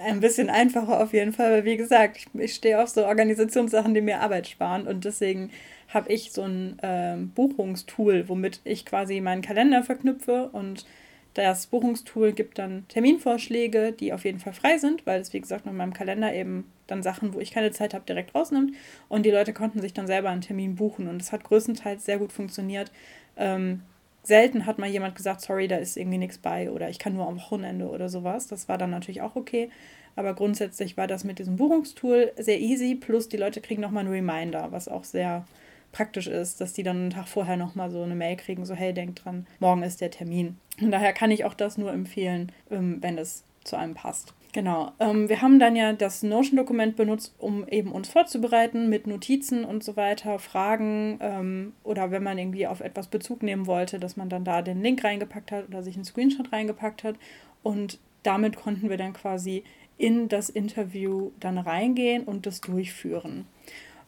ein bisschen einfacher auf jeden Fall, weil wie gesagt, ich, ich stehe auf so Organisationssachen, die mir Arbeit sparen und deswegen habe ich so ein äh, Buchungstool, womit ich quasi meinen Kalender verknüpfe und das Buchungstool gibt dann Terminvorschläge, die auf jeden Fall frei sind, weil es, wie gesagt, in meinem Kalender eben dann Sachen, wo ich keine Zeit habe, direkt rausnimmt. Und die Leute konnten sich dann selber einen Termin buchen. Und es hat größtenteils sehr gut funktioniert. Ähm, selten hat mal jemand gesagt, sorry, da ist irgendwie nichts bei oder ich kann nur am Wochenende oder sowas. Das war dann natürlich auch okay. Aber grundsätzlich war das mit diesem Buchungstool sehr easy. Plus die Leute kriegen nochmal einen Reminder, was auch sehr praktisch ist, dass die dann einen Tag vorher nochmal so eine Mail kriegen, so hey, denkt dran, morgen ist der Termin. Und daher kann ich auch das nur empfehlen, ähm, wenn es zu einem passt. Genau. Ähm, wir haben dann ja das Notion-Dokument benutzt, um eben uns vorzubereiten mit Notizen und so weiter, Fragen ähm, oder wenn man irgendwie auf etwas Bezug nehmen wollte, dass man dann da den Link reingepackt hat oder sich einen Screenshot reingepackt hat. Und damit konnten wir dann quasi in das Interview dann reingehen und das durchführen.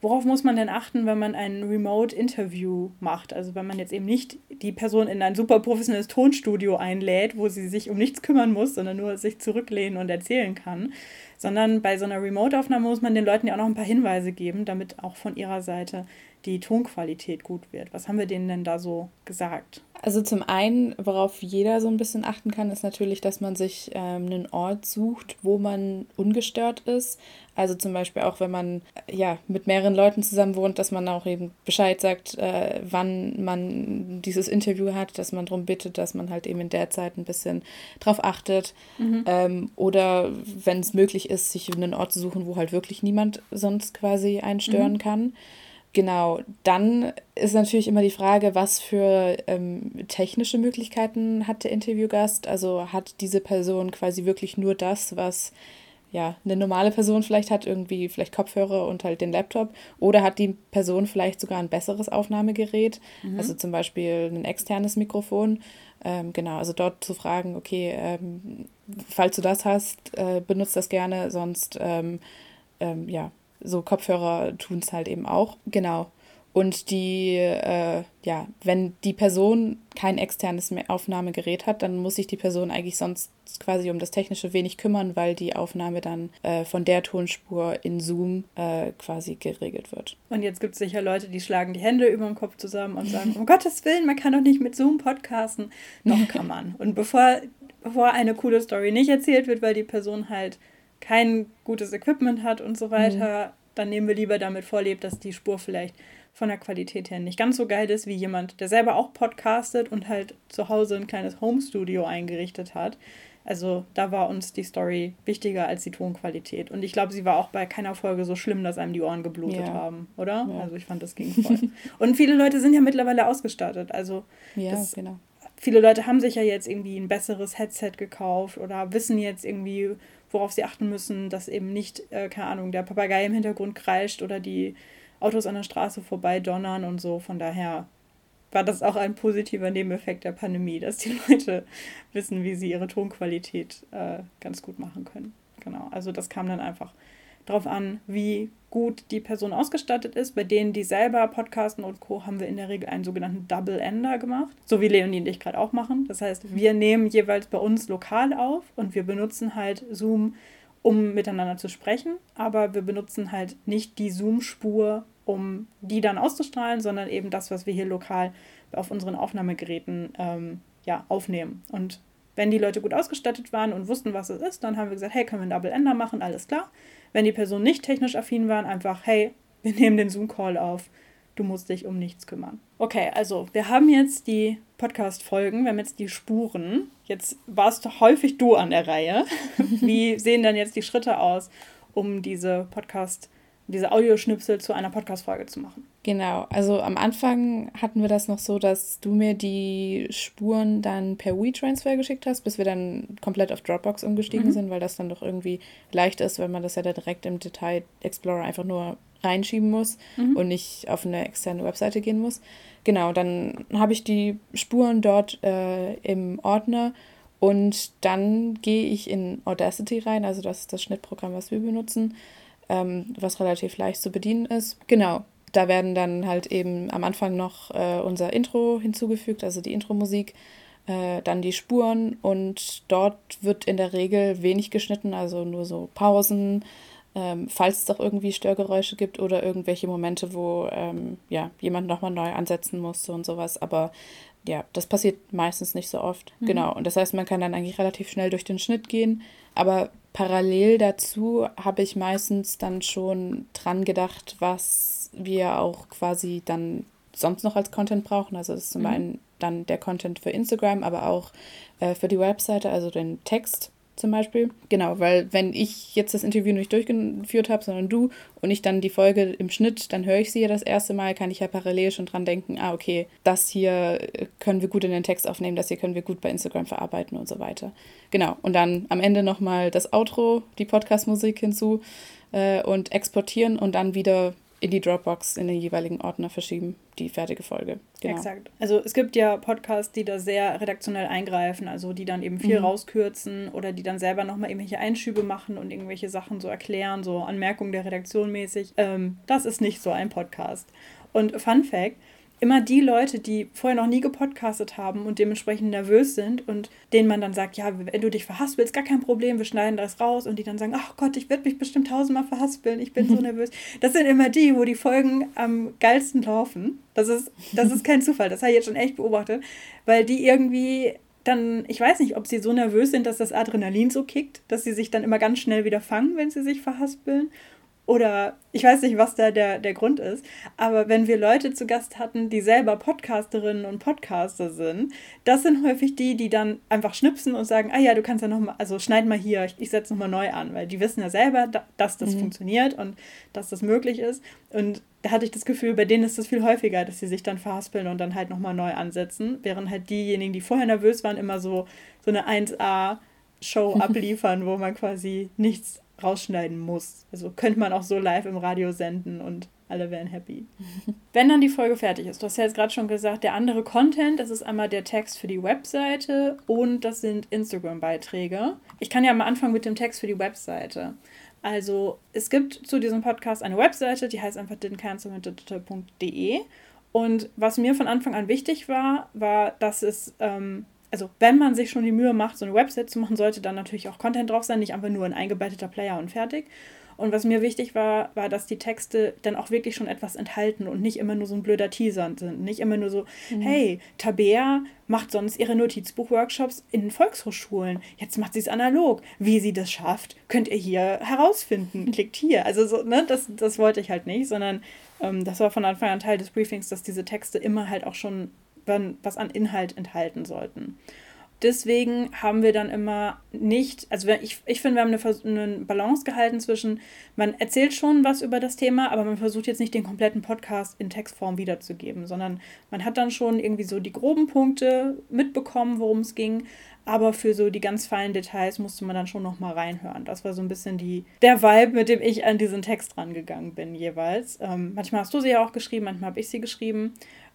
Worauf muss man denn achten, wenn man ein Remote-Interview macht? Also wenn man jetzt eben nicht die Person in ein super professionelles Tonstudio einlädt, wo sie sich um nichts kümmern muss, sondern nur sich zurücklehnen und erzählen kann, sondern bei so einer Remote-Aufnahme muss man den Leuten ja auch noch ein paar Hinweise geben, damit auch von ihrer Seite die Tonqualität gut wird. Was haben wir denen denn da so gesagt? Also zum einen, worauf jeder so ein bisschen achten kann, ist natürlich, dass man sich ähm, einen Ort sucht, wo man ungestört ist. Also zum Beispiel auch, wenn man ja mit mehreren Leuten zusammen wohnt, dass man auch eben Bescheid sagt, äh, wann man dieses Interview hat, dass man darum bittet, dass man halt eben in der Zeit ein bisschen drauf achtet. Mhm. Ähm, oder wenn es möglich ist, sich einen Ort zu suchen, wo halt wirklich niemand sonst quasi einstören mhm. kann. Genau, dann ist natürlich immer die Frage, was für ähm, technische Möglichkeiten hat der Interviewgast? Also hat diese Person quasi wirklich nur das, was ja, eine normale Person vielleicht hat, irgendwie vielleicht Kopfhörer und halt den Laptop. Oder hat die Person vielleicht sogar ein besseres Aufnahmegerät, mhm. also zum Beispiel ein externes Mikrofon. Ähm, genau, also dort zu fragen, okay, ähm, falls du das hast, äh, benutzt das gerne, sonst ähm, ähm ja, so Kopfhörer tun es halt eben auch. Genau. Und die, äh, ja, wenn die Person kein externes Aufnahmegerät hat, dann muss sich die Person eigentlich sonst quasi um das Technische wenig kümmern, weil die Aufnahme dann äh, von der Tonspur in Zoom äh, quasi geregelt wird. Und jetzt gibt es sicher Leute, die schlagen die Hände über den Kopf zusammen und sagen, um Gottes Willen, man kann doch nicht mit Zoom podcasten. Noch [LAUGHS] kann man. Und bevor, bevor eine coole Story nicht erzählt wird, weil die Person halt kein gutes Equipment hat und so weiter, mhm. dann nehmen wir lieber damit vorlebt, dass die Spur vielleicht von der Qualität her nicht ganz so geil ist wie jemand, der selber auch podcastet und halt zu Hause ein kleines Home-Studio eingerichtet hat. Also da war uns die Story wichtiger als die Tonqualität. Und ich glaube, sie war auch bei keiner Folge so schlimm, dass einem die Ohren geblutet ja. haben, oder? Ja. Also ich fand, das ging voll. [LAUGHS] und viele Leute sind ja mittlerweile ausgestattet. Also ja, das, genau. Viele Leute haben sich ja jetzt irgendwie ein besseres Headset gekauft oder wissen jetzt irgendwie, worauf sie achten müssen, dass eben nicht, äh, keine Ahnung, der Papagei im Hintergrund kreischt oder die Autos an der Straße vorbei donnern und so. Von daher war das auch ein positiver Nebeneffekt der Pandemie, dass die [LAUGHS] Leute wissen, wie sie ihre Tonqualität äh, ganz gut machen können. Genau, also das kam dann einfach darauf an, wie gut die Person ausgestattet ist. Bei denen, die selber podcasten und Co., haben wir in der Regel einen sogenannten Double Ender gemacht, so wie Leonie und ich gerade auch machen. Das heißt, wir nehmen jeweils bei uns lokal auf und wir benutzen halt Zoom, um miteinander zu sprechen, aber wir benutzen halt nicht die Zoom-Spur um die dann auszustrahlen, sondern eben das, was wir hier lokal auf unseren Aufnahmegeräten ähm, ja, aufnehmen. Und wenn die Leute gut ausgestattet waren und wussten, was es ist, dann haben wir gesagt, hey, können wir einen Double Ender machen, alles klar. Wenn die Personen nicht technisch affin waren, einfach, hey, wir [LAUGHS] nehmen den Zoom-Call auf, du musst dich um nichts kümmern. Okay, also wir haben jetzt die Podcast-Folgen, wir haben jetzt die Spuren. Jetzt warst häufig du an der Reihe. [LAUGHS] Wie sehen dann jetzt die Schritte aus, um diese Podcast- diese Audioschnipsel zu einer Podcast-Folge zu machen. Genau, also am Anfang hatten wir das noch so, dass du mir die Spuren dann per WeTransfer geschickt hast, bis wir dann komplett auf Dropbox umgestiegen mhm. sind, weil das dann doch irgendwie leicht ist, wenn man das ja da direkt im Detail Explorer einfach nur reinschieben muss mhm. und nicht auf eine externe Webseite gehen muss. Genau, dann habe ich die Spuren dort äh, im Ordner und dann gehe ich in Audacity rein, also das ist das Schnittprogramm, was wir benutzen ähm, was relativ leicht zu bedienen ist. Genau, da werden dann halt eben am Anfang noch äh, unser Intro hinzugefügt, also die Intro-Musik, äh, dann die Spuren und dort wird in der Regel wenig geschnitten, also nur so Pausen, ähm, falls es doch irgendwie Störgeräusche gibt oder irgendwelche Momente, wo ähm, ja, jemand nochmal neu ansetzen musste und sowas. Aber ja, das passiert meistens nicht so oft. Mhm. Genau. Und das heißt, man kann dann eigentlich relativ schnell durch den Schnitt gehen. Aber parallel dazu habe ich meistens dann schon dran gedacht, was wir auch quasi dann sonst noch als Content brauchen. Also das ist zum mhm. einen dann der Content für Instagram, aber auch äh, für die Webseite, also den Text zum Beispiel. Genau, weil wenn ich jetzt das Interview nicht durchgeführt habe, sondern du und ich dann die Folge im Schnitt, dann höre ich sie ja das erste Mal, kann ich ja parallel schon dran denken, ah, okay, das hier können wir gut in den Text aufnehmen, das hier können wir gut bei Instagram verarbeiten und so weiter. Genau, und dann am Ende nochmal das Outro, die Podcast-Musik hinzu äh, und exportieren und dann wieder in die Dropbox in den jeweiligen Ordner verschieben, die fertige Folge. Genau. Exakt. Also es gibt ja Podcasts, die da sehr redaktionell eingreifen, also die dann eben viel mhm. rauskürzen oder die dann selber nochmal irgendwelche Einschübe machen und irgendwelche Sachen so erklären, so Anmerkungen der Redaktion mäßig. Ähm, das ist nicht so ein Podcast. Und Fun Fact, immer die Leute, die vorher noch nie gepodcastet haben und dementsprechend nervös sind und denen man dann sagt, ja, wenn du dich verhaspelst, gar kein Problem, wir schneiden das raus und die dann sagen, ach Gott, ich werde mich bestimmt tausendmal verhaspeln, ich bin so [LAUGHS] nervös. Das sind immer die, wo die Folgen am geilsten laufen. Das ist, das ist kein Zufall, das habe ich jetzt schon echt beobachtet, weil die irgendwie dann, ich weiß nicht, ob sie so nervös sind, dass das Adrenalin so kickt, dass sie sich dann immer ganz schnell wieder fangen, wenn sie sich verhaspeln oder ich weiß nicht, was da der, der Grund ist, aber wenn wir Leute zu Gast hatten, die selber Podcasterinnen und Podcaster sind, das sind häufig die, die dann einfach schnipsen und sagen, ah ja, du kannst ja nochmal, also schneid mal hier, ich, ich setze nochmal neu an, weil die wissen ja selber, da, dass das mhm. funktioniert und dass das möglich ist. Und da hatte ich das Gefühl, bei denen ist das viel häufiger, dass sie sich dann verhaspeln und dann halt nochmal neu ansetzen, während halt diejenigen, die vorher nervös waren, immer so, so eine 1A Show [LAUGHS] abliefern, wo man quasi nichts rausschneiden muss. Also könnte man auch so live im Radio senden und alle wären happy. [LAUGHS] Wenn dann die Folge fertig ist, du hast ja jetzt gerade schon gesagt, der andere Content, das ist einmal der Text für die Webseite und das sind Instagram-Beiträge. Ich kann ja mal anfangen mit dem Text für die Webseite. Also es gibt zu diesem Podcast eine Webseite, die heißt einfach didn'tcancelwithdigital.de und was mir von Anfang an wichtig war, war, dass es ähm, also wenn man sich schon die Mühe macht, so eine Website zu machen, sollte dann natürlich auch Content drauf sein, nicht einfach nur ein eingebetteter Player und fertig. Und was mir wichtig war, war, dass die Texte dann auch wirklich schon etwas enthalten und nicht immer nur so ein blöder Teaser sind. Nicht immer nur so, mhm. hey, Tabea macht sonst ihre Notizbuch-Workshops in Volkshochschulen. Jetzt macht sie es analog. Wie sie das schafft, könnt ihr hier herausfinden. [LAUGHS] Klickt hier. Also so, ne, das, das wollte ich halt nicht, sondern ähm, das war von Anfang an Teil des Briefings, dass diese Texte immer halt auch schon was an Inhalt enthalten sollten deswegen haben wir dann immer nicht, also ich, ich finde, wir haben eine, eine, Balance gehalten zwischen, man erzählt schon was über das Thema, aber man versucht jetzt nicht den kompletten Podcast in Textform wiederzugeben, sondern man hat dann schon irgendwie so die groben Punkte mitbekommen, worum es ging, aber für so die ganz feinen Details musste man dann schon noch mal reinhören. Das war so ein bisschen die, der Vibe, mit dem ich an diesen Text rangegangen bin jeweils. Ähm, manchmal hast du sie ja auch geschrieben, manchmal habe ich sie geschrieben.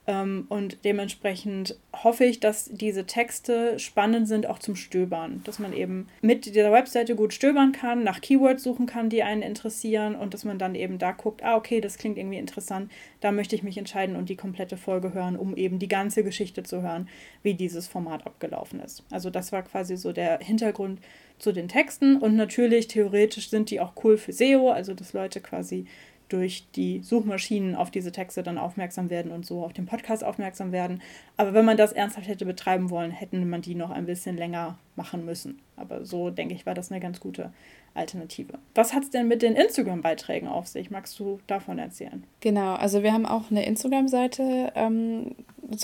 Ähm, und dementsprechend hoffe ich, dass diese Texte spannend sind auch zum Stöbern. Dass man eben mit dieser Webseite gut stöbern kann, nach Keywords suchen kann, die einen interessieren und dass man dann eben da guckt, ah, okay, das klingt irgendwie interessant, da möchte ich mich entscheiden und die komplette Folge hören, um eben die ganze Geschichte zu hören, wie dieses Format abgelaufen ist. Also das war quasi so der Hintergrund zu den Texten und natürlich theoretisch sind die auch cool für SEO, also dass Leute quasi durch die Suchmaschinen auf diese Texte dann aufmerksam werden und so auf den Podcast aufmerksam werden. Aber wenn man das ernsthaft hätte betreiben wollen, hätten man die noch ein bisschen länger machen müssen. Aber so denke ich, war das eine ganz gute Alternative. Was hat es denn mit den Instagram-Beiträgen auf sich? Magst du davon erzählen? Genau, also wir haben auch eine Instagram-Seite ähm,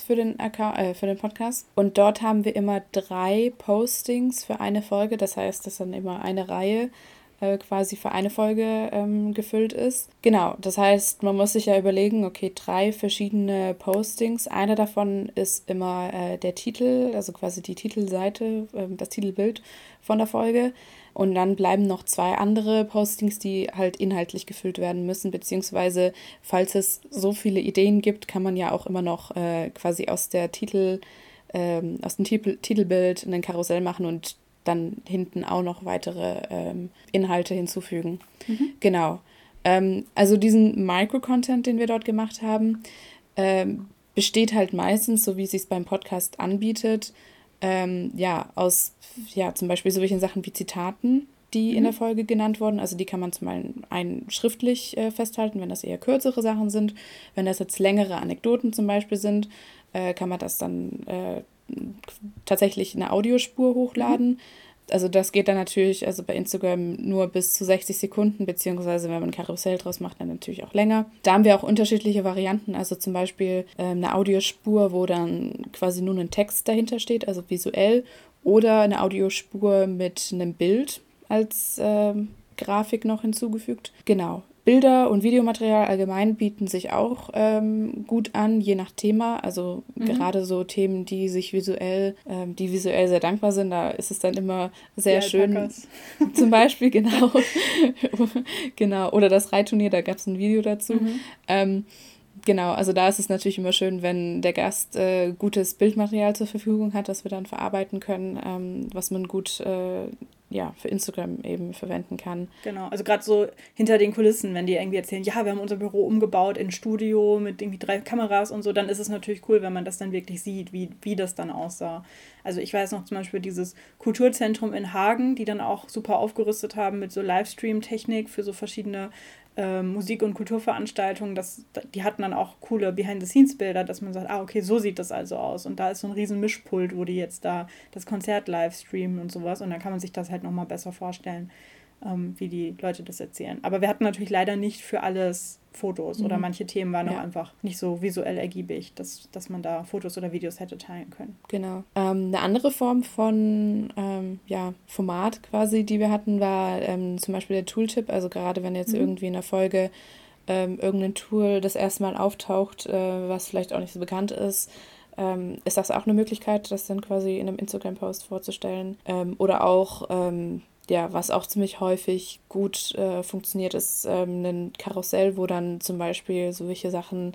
für, den äh, für den Podcast und dort haben wir immer drei Postings für eine Folge. Das heißt, das ist dann immer eine Reihe äh, quasi für eine Folge ähm, gefüllt ist. Genau, das heißt, man muss sich ja überlegen, okay, drei verschiedene Postings. Einer davon ist immer äh, der Titel, also quasi die Titelseite, äh, das Titelbild von der Folge. Und dann bleiben noch zwei andere Postings, die halt inhaltlich gefüllt werden müssen, beziehungsweise falls es so viele Ideen gibt, kann man ja auch immer noch äh, quasi aus der Titel, ähm, aus dem Titel, Titelbild ein Karussell machen und dann hinten auch noch weitere ähm, Inhalte hinzufügen. Mhm. Genau. Ähm, also diesen Micro-Content, den wir dort gemacht haben, ähm, besteht halt meistens, so wie es sich beim Podcast anbietet, ähm, ja, aus ja, zum Beispiel solchen Sachen wie Zitaten, die mhm. in der Folge genannt wurden. Also die kann man zum einen schriftlich äh, festhalten, wenn das eher kürzere Sachen sind. Wenn das jetzt längere Anekdoten zum Beispiel sind, äh, kann man das dann äh, tatsächlich eine Audiospur hochladen. Also das geht dann natürlich, also bei Instagram nur bis zu 60 Sekunden, beziehungsweise wenn man ein Karussell draus macht, dann natürlich auch länger. Da haben wir auch unterschiedliche Varianten, also zum Beispiel äh, eine Audiospur, wo dann quasi nur ein Text dahinter steht, also visuell, oder eine Audiospur mit einem Bild als äh, Grafik noch hinzugefügt. Genau. Bilder und Videomaterial allgemein bieten sich auch ähm, gut an, je nach Thema. Also mhm. gerade so Themen, die sich visuell, ähm, die visuell sehr dankbar sind, da ist es dann immer sehr die schön. Alpakas. [LAUGHS] Zum Beispiel, genau. [LAUGHS] genau. Oder das Reitturnier, da gab es ein Video dazu. Mhm. Ähm, genau, also da ist es natürlich immer schön, wenn der Gast äh, gutes Bildmaterial zur Verfügung hat, das wir dann verarbeiten können, ähm, was man gut äh, ja, für Instagram eben verwenden kann. Genau, also gerade so hinter den Kulissen, wenn die irgendwie erzählen, ja, wir haben unser Büro umgebaut in Studio mit irgendwie drei Kameras und so, dann ist es natürlich cool, wenn man das dann wirklich sieht, wie, wie das dann aussah. Also ich weiß noch zum Beispiel dieses Kulturzentrum in Hagen, die dann auch super aufgerüstet haben mit so Livestream-Technik für so verschiedene äh, Musik- und Kulturveranstaltungen, das, die hatten dann auch coole Behind-the-Scenes-Bilder, dass man sagt, ah, okay, so sieht das also aus. Und da ist so ein riesen Mischpult, wo die jetzt da das Konzert live streamen und sowas. Und dann kann man sich das halt nochmal besser vorstellen ähm, wie die Leute das erzählen. Aber wir hatten natürlich leider nicht für alles Fotos mhm. oder manche Themen waren ja. auch einfach nicht so visuell ergiebig, dass, dass man da Fotos oder Videos hätte teilen können. Genau. Ähm, eine andere Form von ähm, ja, Format quasi, die wir hatten, war ähm, zum Beispiel der Tooltip. Also gerade wenn jetzt mhm. irgendwie in der Folge ähm, irgendein Tool das erste Mal auftaucht, äh, was vielleicht auch nicht so bekannt ist, ähm, ist das auch eine Möglichkeit, das dann quasi in einem Instagram-Post vorzustellen. Ähm, oder auch, ähm, ja, was auch ziemlich häufig gut äh, funktioniert, ist ähm, ein Karussell, wo dann zum Beispiel solche Sachen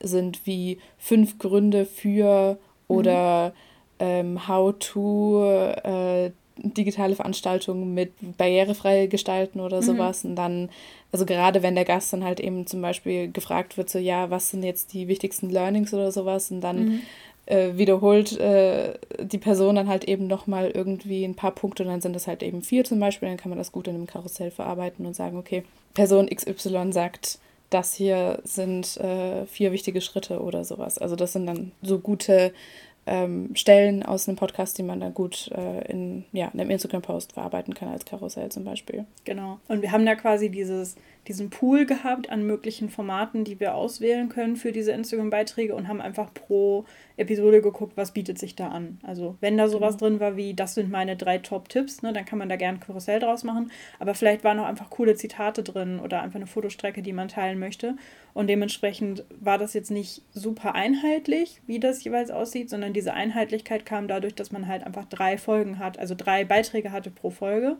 sind wie fünf Gründe für oder mhm. ähm, how to äh, digitale Veranstaltungen mit barrierefrei gestalten oder mhm. sowas. Und dann, also gerade wenn der Gast dann halt eben zum Beispiel gefragt wird, so ja, was sind jetzt die wichtigsten Learnings oder sowas, und dann mhm. Äh, wiederholt äh, die Person dann halt eben nochmal irgendwie ein paar Punkte und dann sind das halt eben vier zum Beispiel, dann kann man das gut in einem Karussell verarbeiten und sagen, okay, Person XY sagt, das hier sind äh, vier wichtige Schritte oder sowas. Also das sind dann so gute ähm, Stellen aus einem Podcast, die man dann gut äh, in ja, einem Instagram-Post verarbeiten kann, als Karussell zum Beispiel. Genau. Und wir haben da quasi dieses, diesen Pool gehabt an möglichen Formaten, die wir auswählen können für diese Instagram-Beiträge und haben einfach pro Episode geguckt, was bietet sich da an. Also wenn da sowas genau. drin war wie, das sind meine drei Top-Tipps, ne, dann kann man da gerne Karussell draus machen. Aber vielleicht waren auch einfach coole Zitate drin oder einfach eine Fotostrecke, die man teilen möchte. Und dementsprechend war das jetzt nicht super einheitlich, wie das jeweils aussieht, sondern diese Einheitlichkeit kam dadurch, dass man halt einfach drei Folgen hat, also drei Beiträge hatte pro Folge.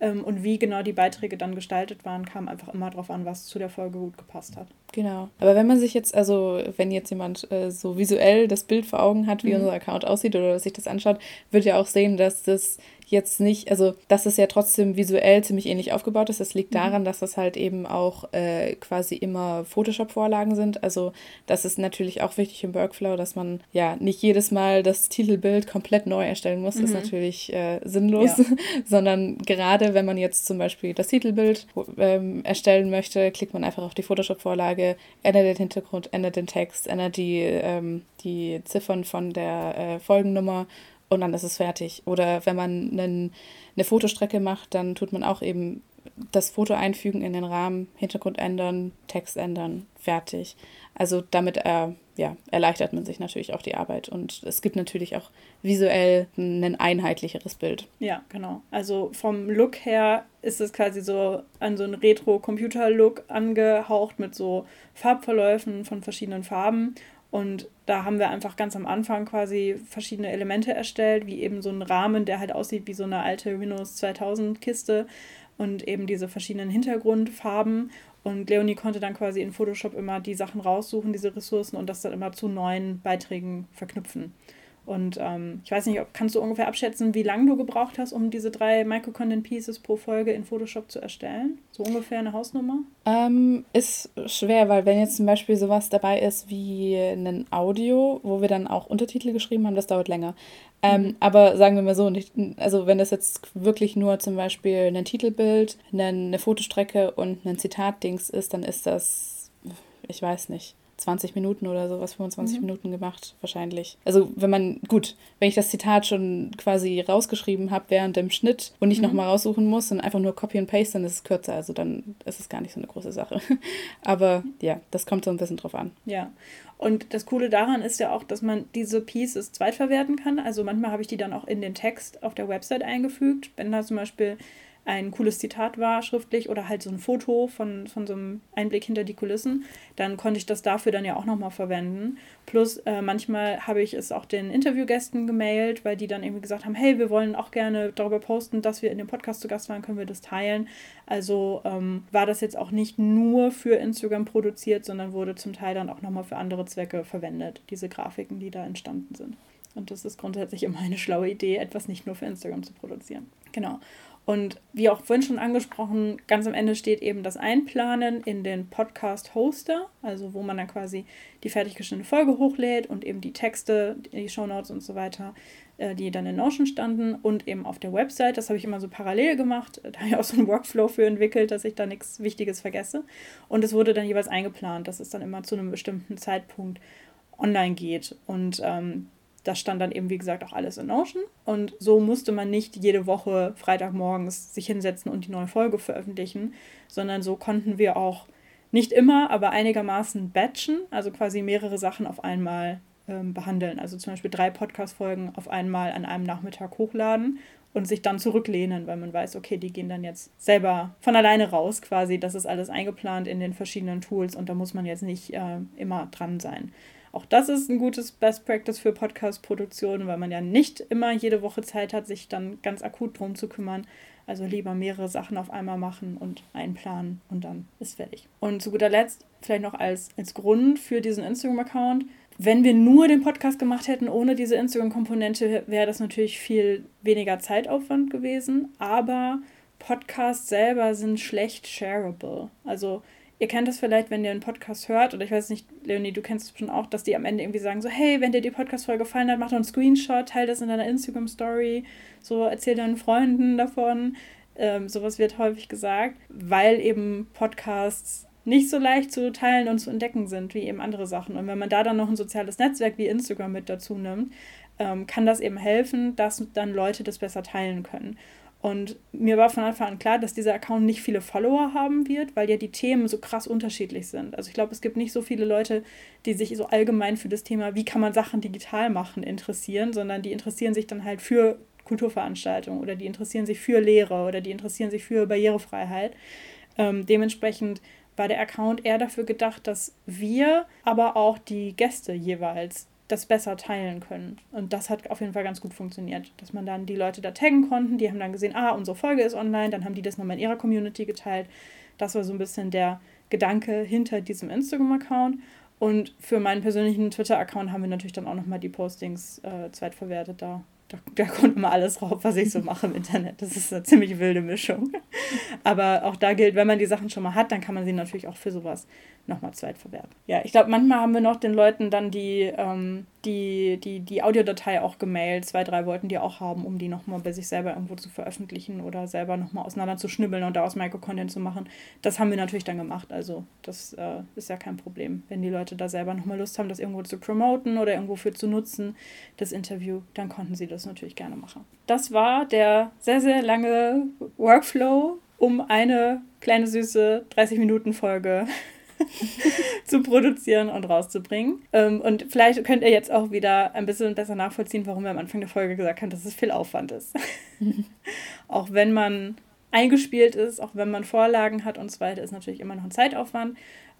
Ähm, und wie genau die Beiträge dann gestaltet waren, kam einfach immer darauf an, was zu der Folge gut gepasst hat. Genau. Aber wenn man sich jetzt, also wenn jetzt jemand äh, so visuell das Bild vor Augen hat, wie mhm. unser Account aussieht oder sich das anschaut, wird ja auch sehen, dass das jetzt nicht, also dass es ja trotzdem visuell ziemlich ähnlich aufgebaut ist. Das liegt mhm. daran, dass das halt eben auch äh, quasi immer Photoshop-Vorlagen sind. Also das ist natürlich auch wichtig im Workflow, dass man ja nicht jedes Mal das Titelbild komplett neu erstellen muss. Mhm. ist natürlich äh, sinnlos, ja. [LAUGHS] sondern gerade wenn man jetzt zum Beispiel das Titelbild ähm, erstellen möchte, klickt man einfach auf die Photoshop-Vorlage, ändert den Hintergrund, ändert den Text, ändert die, ähm, die Ziffern von der äh, Folgennummer und dann ist es fertig. Oder wenn man einen, eine Fotostrecke macht, dann tut man auch eben das Foto einfügen in den Rahmen, Hintergrund ändern, Text ändern, fertig. Also damit äh, ja, erleichtert man sich natürlich auch die Arbeit und es gibt natürlich auch visuell ein einheitlicheres Bild. Ja, genau. Also vom Look her ist es quasi so an so einen Retro-Computer-Look angehaucht mit so Farbverläufen von verschiedenen Farben und da haben wir einfach ganz am Anfang quasi verschiedene Elemente erstellt, wie eben so ein Rahmen, der halt aussieht wie so eine alte Windows 2000 Kiste und eben diese verschiedenen Hintergrundfarben. Und Leonie konnte dann quasi in Photoshop immer die Sachen raussuchen, diese Ressourcen und das dann immer zu neuen Beiträgen verknüpfen. Und ähm, ich weiß nicht, ob, kannst du ungefähr abschätzen, wie lange du gebraucht hast, um diese drei Micro-Content-Pieces pro Folge in Photoshop zu erstellen? So ungefähr eine Hausnummer? Ähm, ist schwer, weil wenn jetzt zum Beispiel sowas dabei ist wie ein Audio, wo wir dann auch Untertitel geschrieben haben, das dauert länger. Ähm, mhm. Aber sagen wir mal so, nicht, also wenn das jetzt wirklich nur zum Beispiel ein Titelbild, eine Fotostrecke und ein Zitatdings ist, dann ist das, ich weiß nicht, 20 Minuten oder sowas, 25 mhm. Minuten gemacht, wahrscheinlich. Also wenn man, gut, wenn ich das Zitat schon quasi rausgeschrieben habe während dem Schnitt und nicht mhm. nochmal raussuchen muss und einfach nur Copy and Paste, dann ist es kürzer. Also dann ist es gar nicht so eine große Sache. [LAUGHS] Aber ja, das kommt so ein bisschen drauf an. Ja. Und das Coole daran ist ja auch, dass man diese Pieces zweitverwerten kann. Also manchmal habe ich die dann auch in den Text auf der Website eingefügt. Wenn da zum Beispiel ein cooles Zitat war, schriftlich, oder halt so ein Foto von, von so einem Einblick hinter die Kulissen, dann konnte ich das dafür dann ja auch nochmal verwenden. Plus äh, manchmal habe ich es auch den Interviewgästen gemailt, weil die dann irgendwie gesagt haben, hey, wir wollen auch gerne darüber posten, dass wir in dem Podcast zu Gast waren, können wir das teilen. Also ähm, war das jetzt auch nicht nur für Instagram produziert, sondern wurde zum Teil dann auch nochmal für andere Zwecke verwendet, diese Grafiken, die da entstanden sind. Und das ist grundsätzlich immer eine schlaue Idee, etwas nicht nur für Instagram zu produzieren. Genau. Und wie auch vorhin schon angesprochen, ganz am Ende steht eben das Einplanen in den Podcast-Hoster, also wo man dann quasi die fertiggestellte Folge hochlädt und eben die Texte, die Shownotes und so weiter, äh, die dann in Notion standen und eben auf der Website. Das habe ich immer so parallel gemacht. Da habe ich auch so einen Workflow für entwickelt, dass ich da nichts Wichtiges vergesse. Und es wurde dann jeweils eingeplant, dass es dann immer zu einem bestimmten Zeitpunkt online geht. Und ähm, das stand dann eben, wie gesagt, auch alles in Notion. Und so musste man nicht jede Woche Freitagmorgens sich hinsetzen und die neue Folge veröffentlichen, sondern so konnten wir auch nicht immer, aber einigermaßen batchen, also quasi mehrere Sachen auf einmal ähm, behandeln. Also zum Beispiel drei Podcast-Folgen auf einmal an einem Nachmittag hochladen und sich dann zurücklehnen, weil man weiß, okay, die gehen dann jetzt selber von alleine raus quasi. Das ist alles eingeplant in den verschiedenen Tools und da muss man jetzt nicht äh, immer dran sein. Auch das ist ein gutes Best Practice für Podcast-Produktionen, weil man ja nicht immer jede Woche Zeit hat, sich dann ganz akut drum zu kümmern. Also lieber mehrere Sachen auf einmal machen und einplanen und dann ist fertig. Und zu guter Letzt, vielleicht noch als, als Grund für diesen Instagram-Account, wenn wir nur den Podcast gemacht hätten ohne diese Instagram-Komponente, wäre das natürlich viel weniger Zeitaufwand gewesen. Aber Podcasts selber sind schlecht shareable. Also ihr kennt das vielleicht, wenn ihr einen Podcast hört, oder ich weiß nicht, Leonie, du kennst es schon auch, dass die am Ende irgendwie sagen so, hey, wenn dir die Podcast-Folge gefallen hat, mach doch einen Screenshot, teile das in deiner Instagram-Story, so erzähl deinen Freunden davon. Ähm, sowas wird häufig gesagt, weil eben Podcasts nicht so leicht zu teilen und zu entdecken sind wie eben andere Sachen. Und wenn man da dann noch ein soziales Netzwerk wie Instagram mit dazu nimmt, ähm, kann das eben helfen, dass dann Leute das besser teilen können. Und mir war von Anfang an klar, dass dieser Account nicht viele Follower haben wird, weil ja die Themen so krass unterschiedlich sind. Also ich glaube, es gibt nicht so viele Leute, die sich so allgemein für das Thema, wie kann man Sachen digital machen, interessieren, sondern die interessieren sich dann halt für Kulturveranstaltungen oder die interessieren sich für Lehre oder die interessieren sich für Barrierefreiheit. Ähm, dementsprechend war der Account eher dafür gedacht, dass wir, aber auch die Gäste jeweils das besser teilen können. Und das hat auf jeden Fall ganz gut funktioniert, dass man dann die Leute da taggen konnten, die haben dann gesehen, ah, unsere Folge ist online, dann haben die das nochmal in ihrer Community geteilt. Das war so ein bisschen der Gedanke hinter diesem Instagram-Account. Und für meinen persönlichen Twitter-Account haben wir natürlich dann auch nochmal die Postings äh, zweitverwertet da da, da kommt immer alles drauf, was ich so mache im Internet. Das ist eine ziemlich wilde Mischung. Aber auch da gilt, wenn man die Sachen schon mal hat, dann kann man sie natürlich auch für sowas nochmal zweitverwerten. Ja, ich glaube, manchmal haben wir noch den Leuten dann die, ähm, die, die, die Audiodatei auch gemailt. Zwei, drei wollten die auch haben, um die nochmal bei sich selber irgendwo zu veröffentlichen oder selber nochmal auseinander zu schnibbeln und daraus Micro-Content zu machen. Das haben wir natürlich dann gemacht. Also das äh, ist ja kein Problem. Wenn die Leute da selber nochmal Lust haben, das irgendwo zu promoten oder irgendwo für zu nutzen, das Interview, dann konnten sie das natürlich gerne machen. Das war der sehr, sehr lange Workflow um eine kleine süße 30-Minuten-Folge [LAUGHS] zu produzieren und rauszubringen. Ähm, und vielleicht könnt ihr jetzt auch wieder ein bisschen besser nachvollziehen, warum wir am Anfang der Folge gesagt haben, dass es viel Aufwand ist. [LAUGHS] auch wenn man eingespielt ist, auch wenn man Vorlagen hat und so weiter, ist natürlich immer noch ein Zeitaufwand.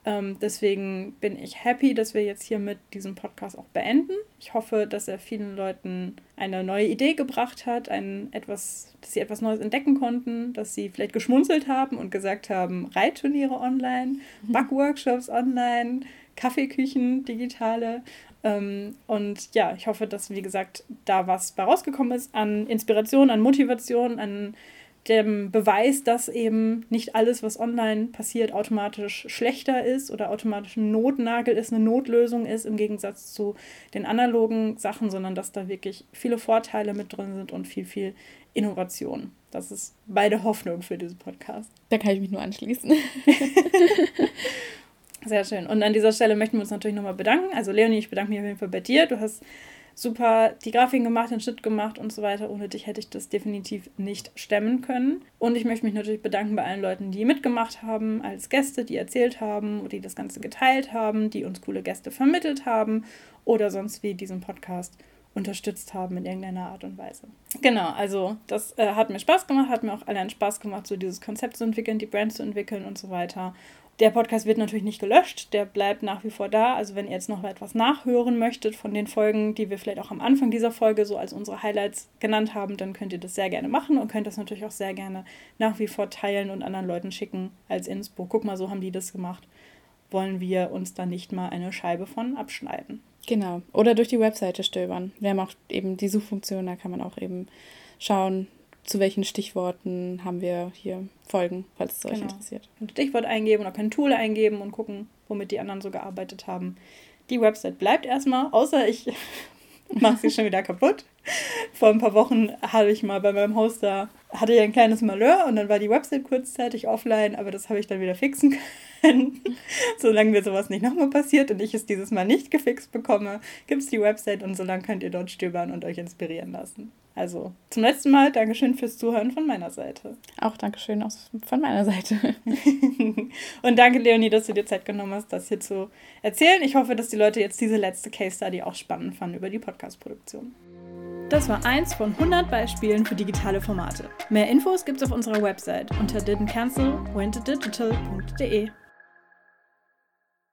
Ähm, deswegen bin ich happy, dass wir jetzt hier mit diesem Podcast auch beenden. Ich hoffe, dass er vielen Leuten eine neue Idee gebracht hat, ein etwas, dass sie etwas Neues entdecken konnten, dass sie vielleicht geschmunzelt haben und gesagt haben, Reitturniere online, mhm. Backworkshops online, Kaffeeküchen, digitale. Ähm, und ja, ich hoffe, dass, wie gesagt, da was bei rausgekommen ist an Inspiration, an Motivation, an dem Beweis, dass eben nicht alles, was online passiert, automatisch schlechter ist oder automatisch ein Notnagel ist, eine Notlösung ist, im Gegensatz zu den analogen Sachen, sondern dass da wirklich viele Vorteile mit drin sind und viel, viel Innovation. Das ist beide Hoffnung für diesen Podcast. Da kann ich mich nur anschließen. [LAUGHS] Sehr schön. Und an dieser Stelle möchten wir uns natürlich nochmal bedanken. Also Leonie, ich bedanke mich auf jeden Fall bei dir. Du hast super die Grafiken gemacht, den Schnitt gemacht und so weiter. Ohne dich hätte ich das definitiv nicht stemmen können. Und ich möchte mich natürlich bedanken bei allen Leuten, die mitgemacht haben, als Gäste, die erzählt haben, die das Ganze geteilt haben, die uns coole Gäste vermittelt haben oder sonst wie diesen Podcast unterstützt haben in irgendeiner Art und Weise. Genau, also das äh, hat mir Spaß gemacht, hat mir auch allein Spaß gemacht, so dieses Konzept zu entwickeln, die Brand zu entwickeln und so weiter. Der Podcast wird natürlich nicht gelöscht, der bleibt nach wie vor da. Also wenn ihr jetzt noch etwas nachhören möchtet von den Folgen, die wir vielleicht auch am Anfang dieser Folge so als unsere Highlights genannt haben, dann könnt ihr das sehr gerne machen und könnt das natürlich auch sehr gerne nach wie vor teilen und anderen Leuten schicken als Inspo. Guck mal, so haben die das gemacht. Wollen wir uns da nicht mal eine Scheibe von abschneiden? Genau. Oder durch die Webseite stöbern. Wir haben auch eben die Suchfunktion, da kann man auch eben schauen, zu welchen Stichworten haben wir hier Folgen, falls es euch genau. interessiert. Ein Stichwort eingeben oder kein Tool eingeben und gucken, womit die anderen so gearbeitet haben. Die Website bleibt erstmal, außer ich [LAUGHS] mache sie schon wieder kaputt. Vor ein paar Wochen hatte ich mal bei meinem Hoster, hatte ich ein kleines Malheur und dann war die Website kurzzeitig offline, aber das habe ich dann wieder fixen [LAUGHS] können. solange mir sowas nicht nochmal passiert und ich es dieses Mal nicht gefixt bekomme, gibt es die Website und solange könnt ihr dort stöbern und euch inspirieren lassen. Also zum letzten Mal Dankeschön fürs Zuhören von meiner Seite. Auch Dankeschön von meiner Seite. [LAUGHS] und danke, Leonie, dass du dir Zeit genommen hast, das hier zu erzählen. Ich hoffe, dass die Leute jetzt diese letzte Case Study auch spannend fanden über die Podcast-Produktion. Das war eins von 100 Beispielen für digitale Formate. Mehr Infos gibt's auf unserer Website unter didn'tcancel.wentodigital.de.